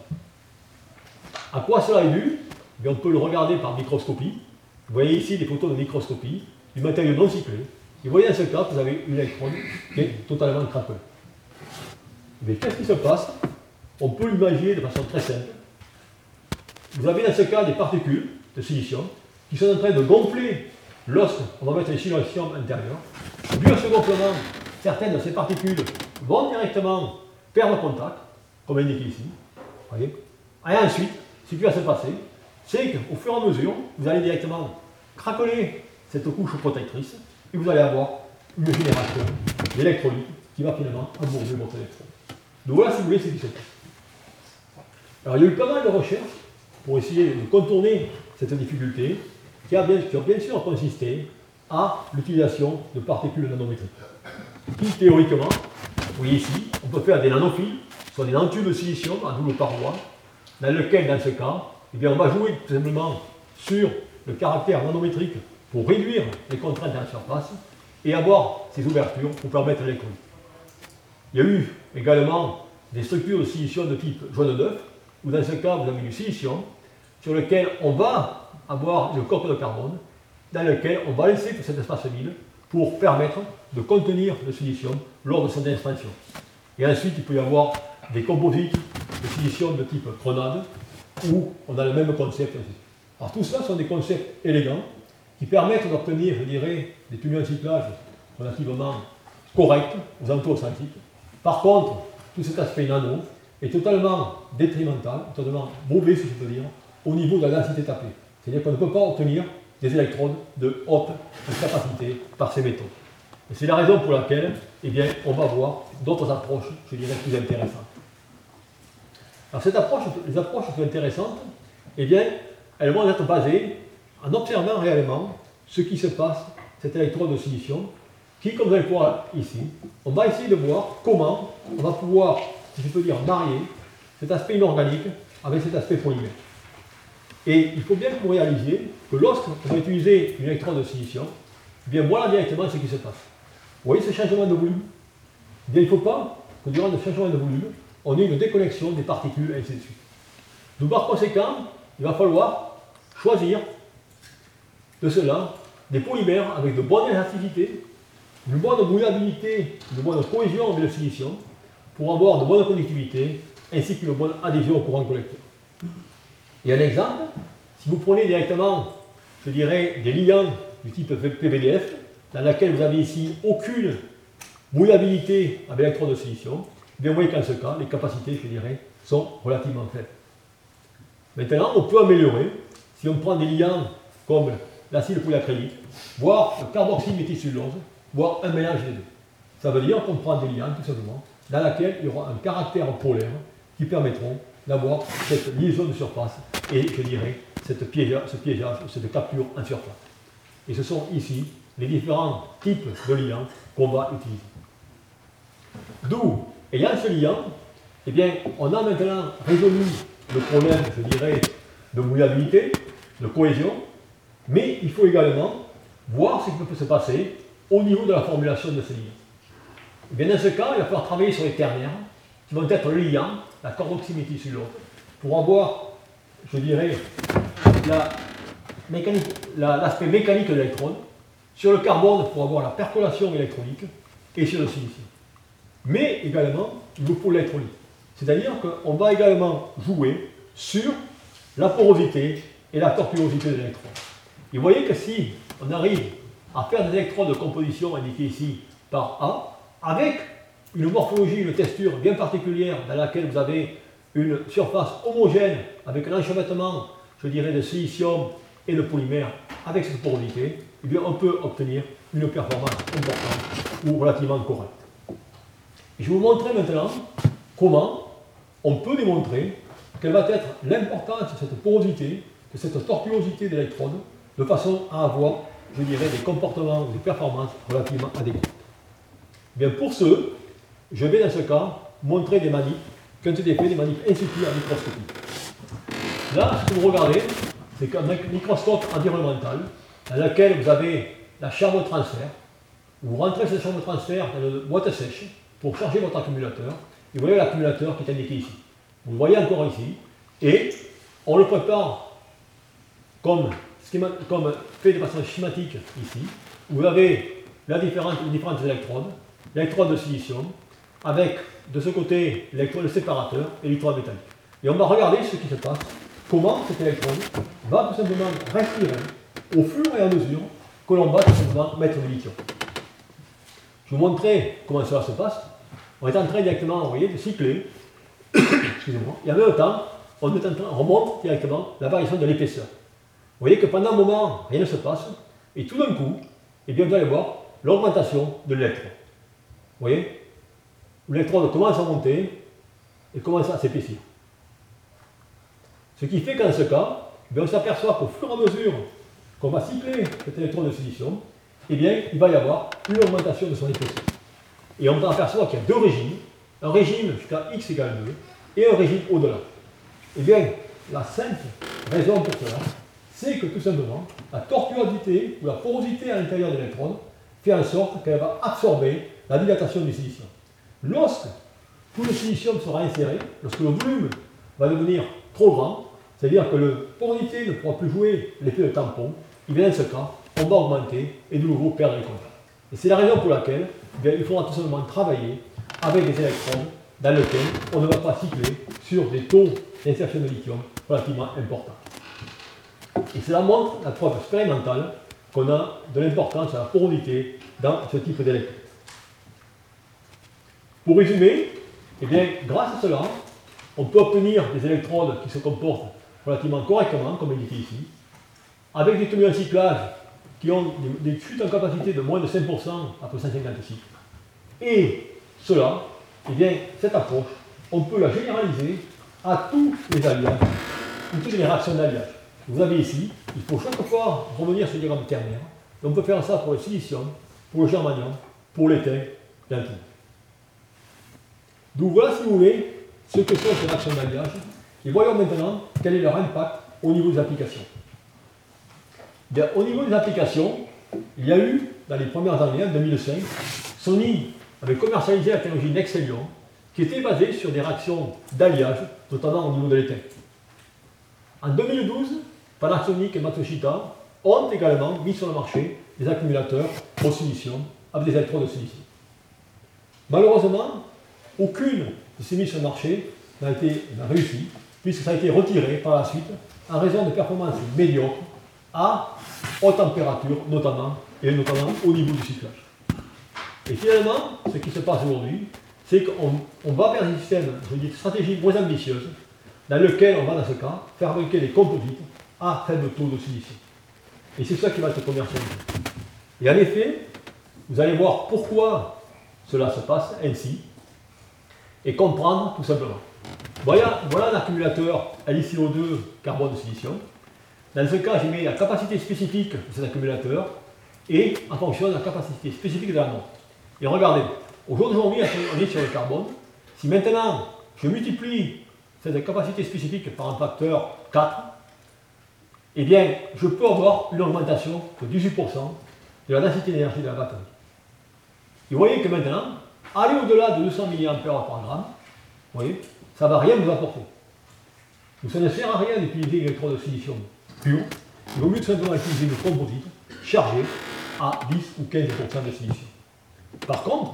À quoi cela est dû? Eh On peut le regarder par microscopie. Vous voyez ici des photos de microscopie du matériau non cyclé. Vous voyez dans ce cas, vous avez une électrode qui est totalement craquelée. Mais qu'est-ce qui se passe? On peut l'imaginer de façon très simple. Vous avez dans ce cas des particules de silicium qui sont en train de gonfler lorsqu'on va mettre les silicium intérieur. Dû ce certaines de ces particules vont directement perdre contact, comme indiqué ici. Voyez et ensuite, ce qui va se passer, c'est qu'au fur et à mesure, vous allez directement craqueler cette couche protectrice et vous allez avoir une génération d'électrolytes qui va finalement embourber votre électron. Donc voilà, si vous voulez, c'est ce qui se passe. Alors, il y a eu pas mal de recherches pour essayer de contourner cette difficulté qui a bien, sûr consisté à l'utilisation de particules nanométriques. Qui, théoriquement, vous voyez ici, on peut faire des nanophiles, soit des nanotubes de silicium à double paroi, dans lequel, dans ce cas, eh bien, on va jouer tout simplement sur le caractère nanométrique pour réduire les contraintes dans la surface et avoir ces ouvertures pour permettre l'électrolyse. Il y a eu également des structures de silicium de type jaune d'œuf, où dans ce cas, vous avez du silicium sur lequel on va avoir une coque de carbone, dans lequel on va laisser tout cet espace vide pour permettre de contenir le silicium lors de son expansion. Et ensuite, il peut y avoir des composites de silicium de type grenade, où on a le même concept. Alors tout cela sont des concepts élégants qui permettent d'obtenir, je dirais, des tenues en cyclage relativement correctes aux alentours Par contre, tout cet aspect nano est totalement détrimental, totalement mauvais, si je peux dire, au niveau de la densité tapée. C'est-à-dire qu'on ne peut pas obtenir des électrodes de haute capacité par ces métaux. Et c'est la raison pour laquelle eh bien, on va voir d'autres approches, je dirais, plus intéressantes. Alors, cette approche, les approches plus intéressantes, eh bien, elles vont être basées en observant réellement ce qui se passe, cette électrode de silicium, qui, comme vous allez voir ici, on va essayer de voir comment on va pouvoir, si je peux dire, marier cet aspect inorganique avec cet aspect polymère. Et il faut bien que vous réalisiez que lorsqu'on va utiliser une électrode de silicium, eh bien voilà directement ce qui se passe. Vous voyez ce changement de volume? Eh Il ne faut pas que durant le changement de volume, on ait une déconnexion des particules, et ainsi de suite. Donc par conséquent, il va falloir choisir de cela des polymères avec de bonnes élasticités, une bonne mouillabilité, une bonne cohésion avec le silicium, pour avoir de bonnes conductivités, ainsi qu'une bonne adhésion au courant collecteur. Et un exemple, si vous prenez directement, je dirais, des liants du type PVDF, dans laquelle vous avez ici aucune mouillabilité avec l'électrode de silicium, bien vous voyez qu'en ce cas, les capacités, je dirais, sont relativement faibles. Maintenant, on peut améliorer si on prend des liants comme l'acide polyacrylique, voire le carboxyméthylcellulose, voire un mélange des deux. Ça veut dire qu'on prend des liants, tout simplement, dans laquelle il y aura un caractère polaire qui permettront d'avoir cette liaison de surface et, je dirais, cette piégeage, ce piégeage, cette capture en surface. Et ce sont ici les différents types de liants qu'on va utiliser. D'où, ayant ce liant, eh bien, on a maintenant résolu le problème, je dirais, de mouillabilité, de cohésion, mais il faut également voir ce qui peut se passer au niveau de la formulation de ces liens. Et bien, dans ce cas, il va falloir travailler sur les ternaires, qui vont être le liant, la carboxyméthylcellulose, pour avoir, je dirais, l'aspect mécanique de l'électrode, sur le carbone pour avoir la percolation électronique, et sur le silicium. Mais également, vous faut l'électrolyte. C'est-à-dire qu'on va également jouer sur la porosité et la tortuosité de l'électron. Et vous voyez que si on arrive à faire des électrodes de composition indiquées ici par A, avec une morphologie, une texture bien particulière dans laquelle vous avez une surface homogène avec un enchevêtrement, je dirais, de silicium et de polymère avec cette porosité, eh on peut obtenir une performance importante ou relativement correcte. je vais vous montrer maintenant comment on peut démontrer quelle va être l'importance de cette porosité, de cette tortuosité d'électrodes, de façon à avoir, je dirais, des comportements des performances relativement adéquates. Bien, pour ce, je vais dans ce cas montrer des manips ont été fait, des manips instituts en microscopie. Là, ce que vous regardez, c'est qu'un microscope environnemental dans lequel vous avez la chambre de transfert. Vous rentrez cette chambre de transfert dans une boîte sèche pour charger votre accumulateur. Et vous voyez l'accumulateur qui est indiqué ici. Vous le voyez encore ici. Et on le prépare comme, comme fait de façon schématique ici. Vous avez la différente, les différentes électrodes, l'électrode de silicium, avec de ce côté l'électrode séparateur et l'électrode métallique. Et on va regarder ce qui se passe, comment cet électrode va tout simplement respirer au fur et à mesure que l'on va tout simplement mettre du lithium. Je vous montrer comment cela se passe. On est en train directement, vous voyez, de cycler, excusez-moi, et en même temps, on, est remonte directement la variation de l'épaisseur. Vous voyez que pendant un moment, rien ne se passe, et tout d'un coup, eh bien, vous allez voir l'augmentation de l'électron. Vous voyez? L'électrode commence à monter et commence à s'épaissir. Ce qui fait qu'en ce cas, eh on s'aperçoit qu'au fur et à mesure qu'on va cycler cet électrode de silicium, eh bien, il va y avoir une augmentation de son épaisseur. Et on va apercevoir qu'il y a deux régimes, un régime jusqu'à x égale 2 et un régime au-delà. Eh bien, la simple raison pour cela, c'est que tout simplement, la tortuosité ou la porosité à l'intérieur de l'électrode fait en sorte qu'elle va absorber la dilatation du silicium. Lorsque tout le silicium sera inséré, lorsque le volume va devenir trop grand, c'est-à-dire que la porosité ne pourra plus jouer l'effet de tampon, il bien dans ce cas, on va augmenter et de nouveau perdre les contacts. Et c'est la raison pour laquelle eh il faudra tout travailler avec des électrons dans lesquels on ne va pas cycler sur des taux d'insertion de lithium relativement importants. Et cela montre la preuve expérimentale qu'on a de l'importance de la porosité dans ce type d'électrons. Pour résumer, eh bien, grâce à cela, on peut obtenir des électrodes qui se comportent relativement correctement, comme indiqué ici, avec des tenues en cyclage qui ont des, chutes en capacité de moins de 5% après 156. Et cela, eh bien, cette approche, on peut la généraliser à tous les alliages, ou toutes les réactions d'alliage. Vous avez ici, il faut chaque fois revenir sur le diagramme ternaire. on peut faire ça pour le silicium, pour le germanium, pour l'étain, et tout. Donc voilà, si vous voulez, ce que sont ces réactions d'alliage. Et voyons maintenant quel est leur impact au niveau des applications. Bien, au niveau des applications, il y a eu, dans les premières années, en 2005, Sony avait commercialisé la technologie Nexelion, qui était basée sur des réactions d'alliage, notamment au niveau de l'étain. En 2012, Panasonic et Matsushita ont également mis sur le marché des accumulateurs au silicium avec des électrodes de silicium. Malheureusement, aucune de ces mises sur le marché n'a été réussie, puisque ça a été retiré par la suite en raison de performances médiocres à haute température, notamment, et notamment au niveau du cyclage. Et finalement, ce qui se passe aujourd'hui, c'est qu'on va vers un système, je dis, stratégie moins ambitieuse, dans lequel on va, dans ce cas, fabriquer des composites à faible taux de silicium. Et c'est ça qui va être commercialisé. Et en effet, vous allez voir pourquoi cela se passe ainsi, et comprendre tout simplement. Voilà, voilà un accumulateur LiCO2 carbone de silicium. Dans ce cas, j'ai mis la capacité spécifique de cet accumulateur et en fonction de la capacité spécifique de la montre. Et regardez, aujourd'hui on est sur le carbone. Si maintenant je multiplie cette capacité spécifique par un facteur 4, eh bien je peux avoir une augmentation de 18% de la densité d'énergie de la batterie. Et vous voyez que maintenant, aller au-delà de 200 mA par gramme, vous voyez, ça ne va rien vous apporter. Donc ça ne sert à rien d'utiliser l'électrode de silicium pur. Il vaut mieux simplement utiliser une composite chargée à 10 ou 15% de silicium. Par contre,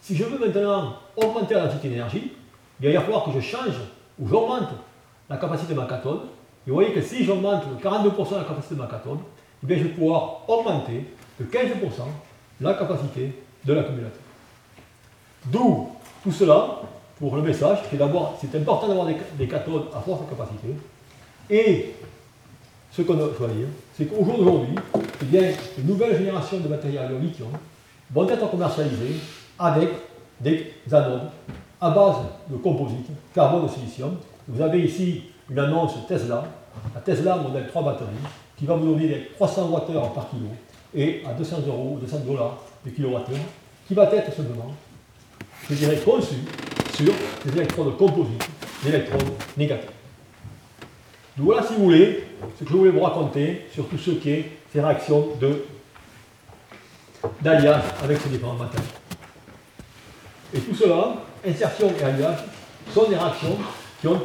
si je veux maintenant augmenter la densité d'énergie, il va falloir que je change ou j'augmente la capacité de ma cathode. Et vous voyez que si j'augmente 42% la capacité de ma cathode, eh bien je vais pouvoir augmenter de 15% la capacité de l'accumulateur. D'où tout cela pour le message, c'est d'abord, c'est important d'avoir des, cathodes à forte capacité. Et ce qu'on doit dire, c'est qu'au jour d'aujourd'hui, eh bien, une nouvelle de matériaux lithium vont être commercialisés avec des anodes à base de composite, carbone silicium. Vous avez ici une annonce Tesla, la Tesla modèle 3 batteries, qui va vous donner 300 Wh par kilo et à 200 euros, 200 dollars le kilowattheure, qui va être simplement, je dirais, conçu sur des électrodes composites, des électrodes négatives. Donc voilà, si vous voulez, ce que je voulais vous raconter sur tout ce qui est ces réactions d'alliage avec ces différents matériaux. Et tout cela, insertion et alliage, sont des réactions qui ont,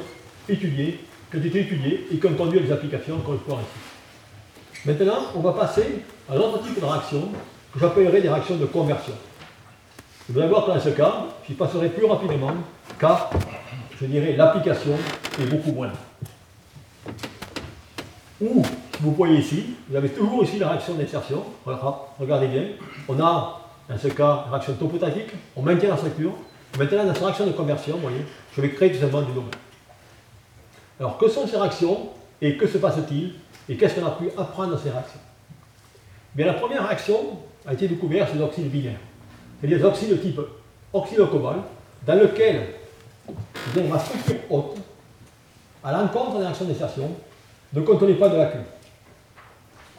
étudié, qui ont été étudiées et qui ont conduit à des applications qu'on peut ici. Maintenant, on va passer à un autre type de réaction que j'appellerai des réactions de conversion. Vous allez voir que dans ce cas, j'y passerai plus rapidement, car, je dirais, l'application est beaucoup moins. Ou, vous voyez ici, vous avez toujours ici la réaction d'insertion. Regardez bien. On a, dans ce cas, une réaction topotatique, on maintient la structure. Maintenant, dans cette réaction de conversion, vous voyez, je vais créer tout simplement du domaine. Alors, que sont ces réactions et que se passe-t-il et qu'est-ce qu'on a pu apprendre dans ces réactions? Bien, la première réaction a été découverte, c'est l'oxyde binaire. C'est-à-dire des oxydes de type oxyde cobalt, dans lequel ma structure haute, à l'encontre de la réaction d'insertion, ne contenait pas de lacune.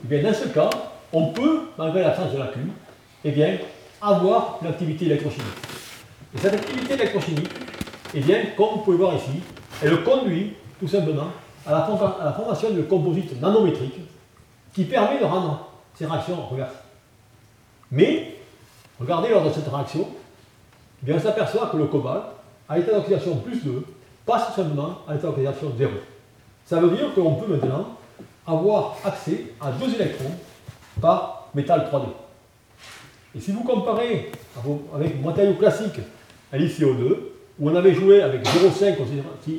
Et bien, dans ce cas, on peut, malgré l'absence de lacune, eh bien, avoir une activité électrochimique. Et cette activité électrochimique, eh bien, comme vous pouvez voir ici, elle conduit tout simplement à la, formation de composites nanométriques qui permet de rendre ces réactions reversibles. Mais, regardez lors de cette réaction, eh bien, on s'aperçoit que le cobalt, à l'état d'oxydation plus 2, passe simplement à l'état d'oxydation 0. Ça veut dire qu'on peut maintenant avoir accès à deux électrons par métal 3D. Et si vous comparez avec le matériau classique à l'ICO2, où on avait joué avec 0,5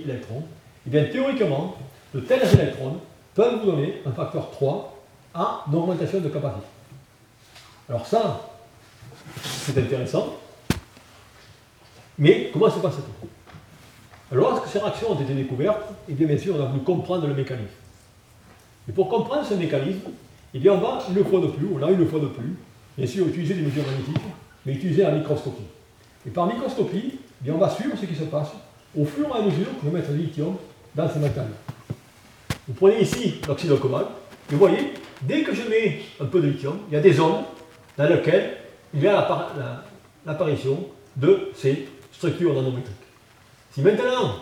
électrons, et eh bien théoriquement, de tels électrons peuvent vous donner un facteur 3 à une augmentation de capacité. Alors ça, c'est intéressant, mais comment se passe-t-il alors, lorsque ces réactions ont été découvertes, et eh bien, bien sûr, on a voulu comprendre le mécanisme. Et pour comprendre ce mécanisme, eh bien, on va une fois de plus, on a une fois de plus, bien sûr, utiliser des mesures magnétiques, mais utiliser la microscopie. Et par microscopie, eh bien, on va suivre ce qui se passe au fur et à mesure que vais mettre le lithium dans ces matériaux. Vous prenez ici l'oxyde de cobalt, et vous voyez, dès que je mets un peu de lithium, il y a des zones dans lesquelles il y a l'apparition de ces structures nanométriques. Si maintenant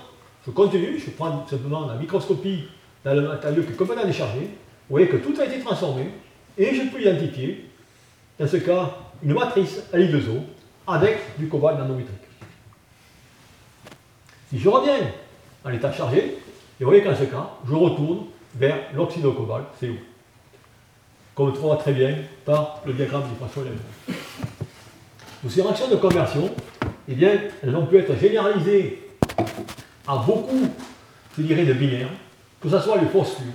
je continue, je prends simplement la microscopie dans le matériau qui est complètement déchargé, vous voyez que tout a été transformé et je peux identifier, dans ce cas, une matrice à 2 o avec du cobalt nanométrique. Si je reviens à l'état chargé, et vous voyez qu'en ce cas, je retourne vers l'oxyde de cobalt, c'est où? Comme on le trouvera très bien par le diagramme du poisson Ces réactions de conversion, eh bien, elles ont pu être généralisées à beaucoup, je dirais, de binaires, que ce soit les phosphures,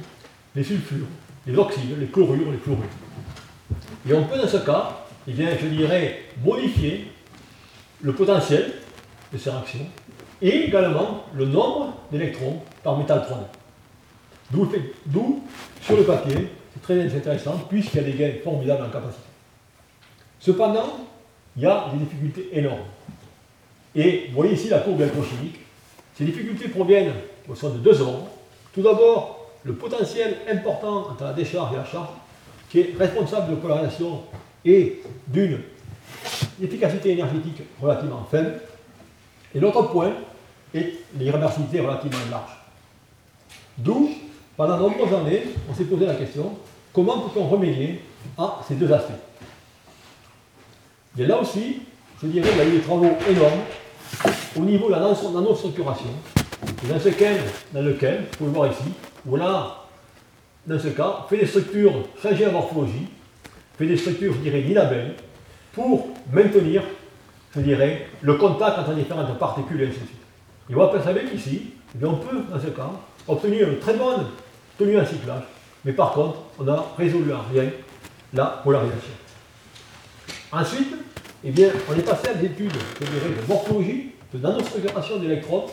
les sulfures, les oxydes, les chlorures, les fluorures. Et on peut, dans ce cas, eh bien, je dirais, modifier le potentiel de ces réactions et également le nombre d'électrons par métal 3 D'où, sur le papier, c'est très intéressant, puisqu'il y a des gains formidables en capacité. Cependant, il y a des difficultés énormes. Et vous voyez ici la courbe électrochimique. Ces difficultés proviennent au sein de deux ordres. Tout d'abord, le potentiel important entre la décharge et la charge, qui est responsable de polarisation et d'une efficacité énergétique relativement faible. Et l'autre point est l'irréversibilité relativement large. D'où, pendant de nombreuses années, on s'est posé la question comment peut-on remédier à ces deux aspects? Et là aussi, je dirais qu'il y a eu des travaux énormes au niveau de la nanostructuration, dans, dans lequel, vous pouvez voir ici, on a, dans ce cas, fait des structures changées en morphologie, fait des structures, je dirais, d'inabelles, pour maintenir, je dirais, le contact entre différentes particules et ainsi de suite. Et on va percevoir qu'ici, on peut, dans ce cas, obtenir une très bonne tenue en cyclage, mais par contre, on a résolu en rien la polarisation. Ensuite, eh bien, on est passé à dirais, de morphologie, de nanostructuration d'électrons,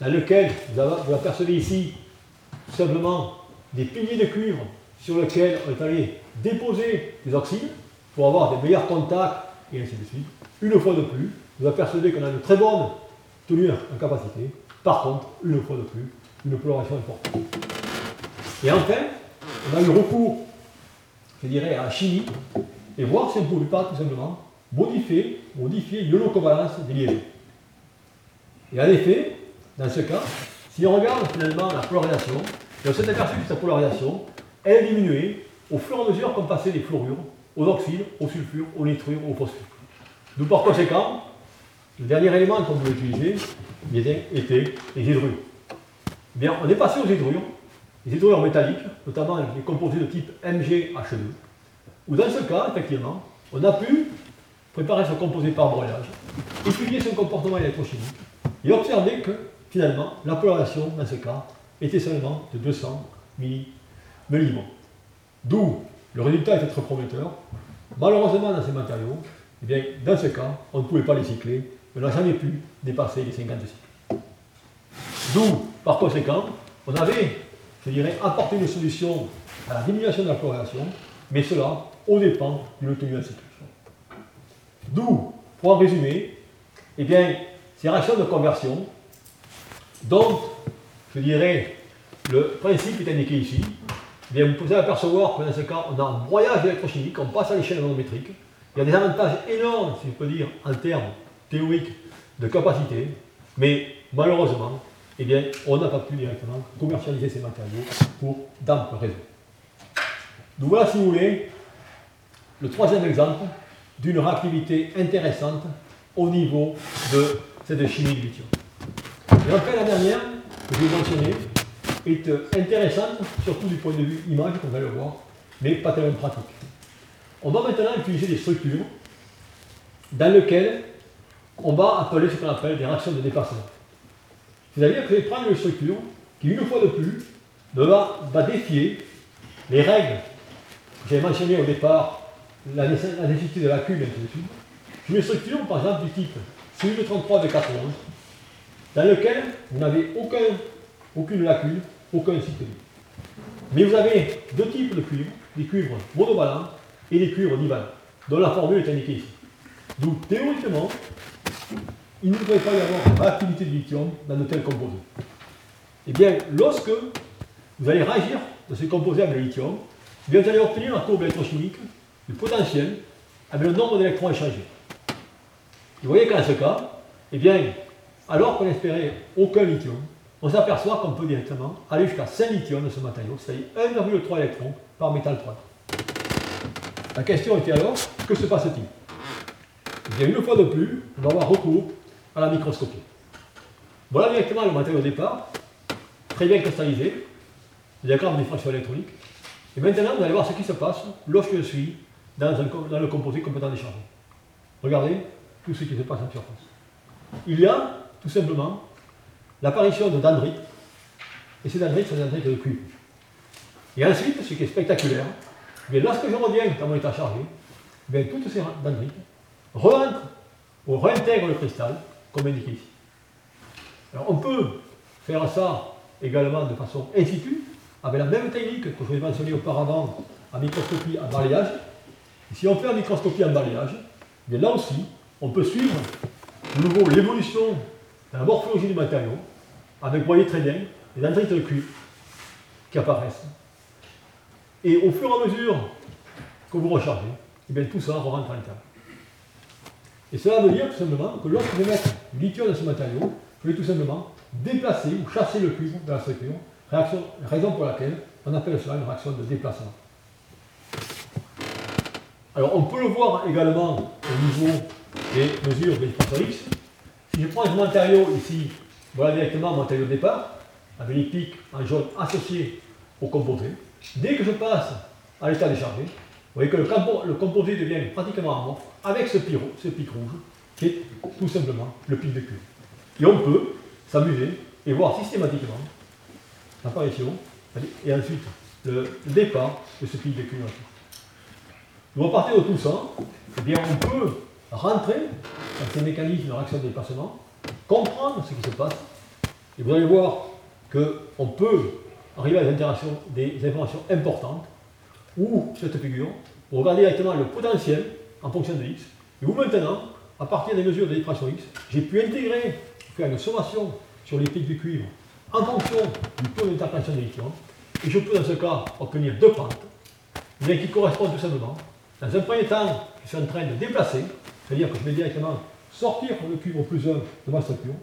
dans lequel vous, apercevez ici simplement des piliers de cuivre sur lesquels on est allé déposer des oxydes pour avoir des meilleurs contacts et ainsi de suite. Une fois de plus, vous apercevez qu'on a une très bonne tenue en capacité. Par contre, une fois de plus, une polarisation importante. Et enfin, on a eu recours, je dirais, à la chimie et voir si on ne pouvait pas tout simplement modifier, modifier des liaisons. Et en effet, dans ce cas, si on regarde finalement la polarisation, on s'est aperçu que cette polarisation, elle diminuée au fur et à mesure qu'on passait des fluorures aux oxydes, aux sulfures, aux nitrures, aux phosphures. D'où par conséquent, le dernier élément qu'on voulait utiliser était les hydrures. Bien, on est passé aux hydrures, les hydrures métalliques, notamment les composés de type MgH2, où dans ce cas, effectivement, on a pu préparer ce composé par broyage, étudier son comportement électrochimique et observer que finalement la polarisation dans ce cas était seulement de 200 millimètres. D'où le résultat était très prometteur. Malheureusement, dans ces matériaux, eh bien, dans ce cas, on ne pouvait pas les cycler, on n'a jamais pu dépasser les 50 cycles. D'où, par conséquent, on avait, je dirais, apporté une solution à la diminution de la polarisation, mais cela au dépend d'une tenue en cycle. D'où, pour en résumer, eh bien, ces réactions de conversion, dont, je dirais, le principe est indiqué ici, eh bien, vous pouvez apercevoir que dans ce cas, on a un broyage électrochimique, on passe à l'échelle nanométrique. Il y a des avantages énormes, si je peux dire, en termes théoriques de capacité, mais malheureusement, eh bien, on n'a pas pu directement commercialiser ces matériaux pour d'amples raisons. Donc voilà, si vous voulez, le troisième exemple d'une réactivité intéressante au niveau de cette chimie du lithium. Et enfin, la dernière, que je vais mentionner, est euh, intéressante, surtout du point de vue image, qu'on va le voir, mais pas tellement pratique. On va maintenant utiliser des structures dans lesquelles on va appeler ce qu'on appelle des réactions de dépassement. C'est-à-dire que je vais prendre une structure qui, une fois de plus, va, défier les règles que j'avais mentionnées au départ la, nécessité de la cube ainsi de suite. Une structure, par exemple, du type CU 33 de 91, dans lequel vous n'avez aucun, aucune lacune, aucun cycle Mais vous avez deux types de cuivres, des cuivres monovalents et des cuivres divalents, dont la formule est indiquée ici. Donc, théoriquement, il ne devrait pas y avoir activité de lithium dans de tels composés. Eh bien, lorsque vous allez réagir de ces composés avec le lithium, vous allez obtenir la courbe électrochimique potentiel avec le nombre d'électrons échangés. vous voyez qu'en ce cas, eh bien, alors qu'on espérait aucun lithium, on s'aperçoit qu'on peut directement aller jusqu'à 5 lithiums de ce matériau, c'est-à-dire 1,3 électrons par métal 3. La question était alors, que se passe-t-il? Eh bien, une fois de plus, on va avoir recours à la microscopie. Voilà directement le matériau au départ, très bien cristallisé, le diagramme de diffraction électronique. Et maintenant, vous allez voir ce qui se passe lorsque je suis dans, le composé complètement déchargé. Regardez tout ce qui se passe en surface. Il y a tout simplement l'apparition de dendrites, et ces dendrites sont des dendrites de cuivre. Et ensuite, ce qui est spectaculaire, lorsque je reviens dans mon état chargé, bien, toutes ces dendrites rentrent ou réintègrent le cristal, comme indiqué ici. Alors on peut faire ça également de façon in situ, avec la même technique que je vous ai mentionné auparavant en microscopie à balayage, si on fait un microscopie en balayage, là aussi, on peut suivre de nouveau l'évolution de la morphologie du matériau, avec, vous voyez très bien, les dendrites de cuivre qui apparaissent. Et au fur et à mesure que vous rechargez, eh tout ça rentre en l'intérieur. Et cela veut dire tout simplement que lorsque je vais mettre du lithium dans ce matériau, je vais tout simplement déplacer ou chasser le cuivre de la structure, raison pour laquelle on appelle cela une réaction de déplacement. Alors on peut le voir également au niveau des mesures des X. Si je prends ce matériau ici, voilà directement mon matériau de départ, avec les pics en jaune associés au composé. Dès que je passe à l'état déchargé, vous voyez que le, composé devient pratiquement amorphe avec ce, pic, ce pic rouge, qui est tout simplement le pic de cuivre. Et on peut s'amuser et voir systématiquement l'apparition et ensuite le départ de ce pic de cuivre. À partir de tout ça, eh bien, on peut rentrer dans ces mécanismes de réaction de déplacement, comprendre ce qui se passe, et vous allez voir qu'on peut arriver à des, interactions, des informations importantes, ou cette figure, vous regardez directement le potentiel en fonction de x, et où maintenant, à partir des mesures de diffraction x, j'ai pu intégrer, faire une sommation sur les pics du cuivre en fonction du taux d'interprétation des lithium, et je peux dans ce cas obtenir deux pentes, bien qui correspondent tout simplement, dans un premier temps, je suis en train de déplacer, c'est-à-dire que je vais directement sortir le cuivre plus 1 de ma structure,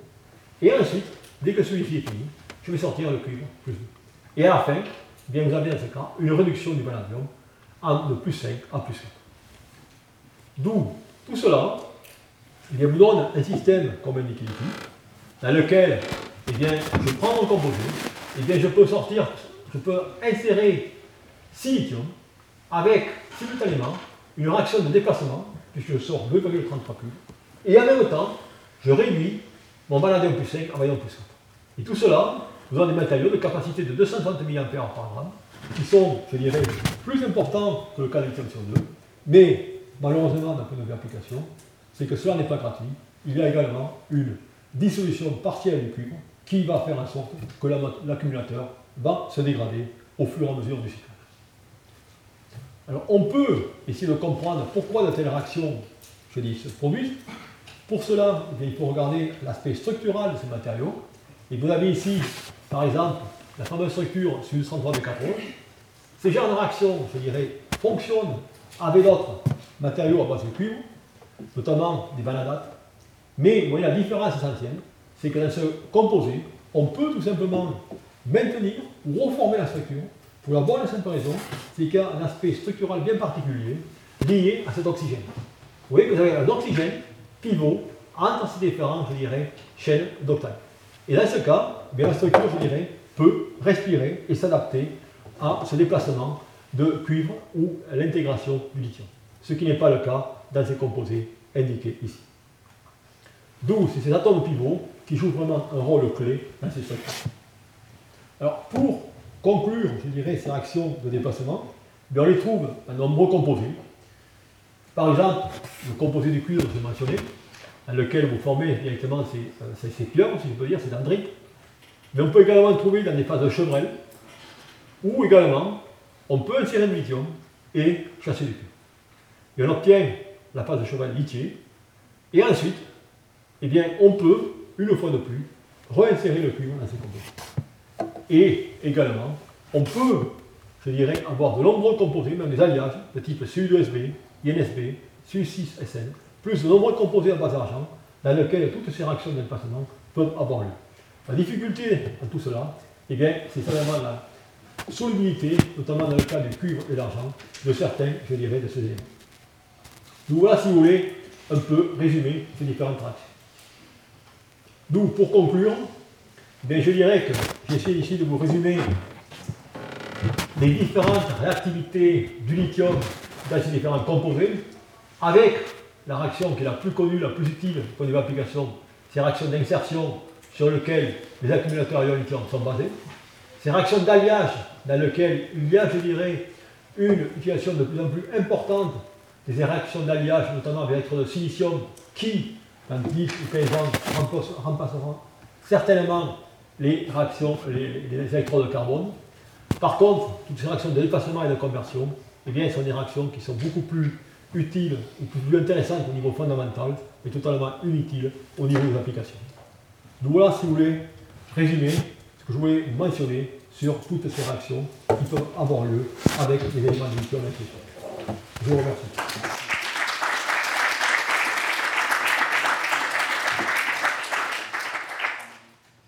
et ensuite, dès que celui-ci est fini, je vais sortir le cuivre plus 2. Et à la fin, eh bien, vous avez dans ce cas une réduction du vanadium de plus 5 à plus 4. D'où tout cela eh vous donne un système comme indiqué ici, dans lequel eh bien, je prends mon composé, et bien, je peux sortir, je peux insérer 6 lithium avec simultanément une réaction de déplacement, puisque je sors 2,33 cubes, et en même temps, je réduis mon vanadium plus 5 en vanadium plus 4. Et tout cela, vous avez des matériaux de capacité de 230 mA par gramme, qui sont, je dirais, plus importants que le cas de sur 2, mais malheureusement, d'un point de c'est que cela n'est pas gratuit. Il y a également une dissolution partielle du cuivre qui va faire en sorte que l'accumulateur va se dégrader au fur et à mesure du cycle. Alors on peut essayer de comprendre pourquoi de telles réactions, se produisent. Pour cela, eh il faut regarder l'aspect structural de ces matériaux. Et vous avez ici, par exemple, la fameuse structure sur 103 de 4 Ces genres de réactions, je dirais, fonctionnent avec d'autres matériaux à base de cuivre, notamment des vanadates. Mais vous voyez, la différence essentielle, c'est que dans ce composé, on peut tout simplement maintenir ou reformer la structure pour la bonne simple raison, c'est qu'il y a un aspect structural bien particulier lié à cet oxygène. Vous voyez que vous avez un oxygène pivot entre ces différents, je dirais, chaînes d'octane. Et dans ce cas, bien, la structure, je dirais, peut respirer et s'adapter à ce déplacement de cuivre ou à l'intégration du lithium. Ce qui n'est pas le cas dans ces composés indiqués ici. D'où c'est ces atomes pivots qui jouent vraiment un rôle clé dans ces structures. Alors, pour conclure, je dirais, ces réactions de déplacement, on les trouve en nombreux composés. Par exemple, le composé du cuivre que j'ai mentionné, dans lequel vous formez directement ces, ces, pierres, si je peux dire, ces dendrites. Mais on peut également le trouver dans des phases de chevrel, ou également, on peut insérer du lithium et chasser du cuivre. Et on obtient la phase de chevrel lithier, et ensuite, eh bien, on peut, une fois de plus, réinsérer le cuivre dans ces composés. Et également, on peut, je dirais, avoir de nombreux composés, même des alliages de type SU2SB, INSB, SU6SN, plus de nombreux composés en base d'argent, dans lesquels toutes ces réactions d'emplacement peuvent avoir lieu. La difficulté dans tout cela, eh c'est simplement la solubilité, notamment dans le cas du cuivre et de l'argent, de certains, je dirais, de ces éléments. Donc voilà, si vous voulez, un peu résumer ces différentes réactions. Donc, pour conclure, je dirais que j'essaie ici de vous résumer les différentes réactivités du lithium dans ces différents composés, avec la réaction qui est la plus connue, la plus utile de vue application, ces réactions d'insertion sur lesquelles les accumulateurs ion lithium sont basés, ces réactions d'alliage dans lesquelles il y a, je dirais, une utilisation de plus en plus importante des réactions d'alliage, notamment avec l'électrode de silicium, qui, dans 10 ou 15 ans, remplaceront certainement les réactions, les, électrodes de carbone. Par contre, toutes ces réactions de déplacement et de conversion, eh bien, sont des réactions qui sont beaucoup plus utiles ou plus intéressantes au niveau fondamental et totalement inutiles au niveau des applications. Donc voilà, si vous voulez, résumer ce que je voulais mentionner sur toutes ces réactions qui peuvent avoir lieu avec les éléments de Je vous remercie.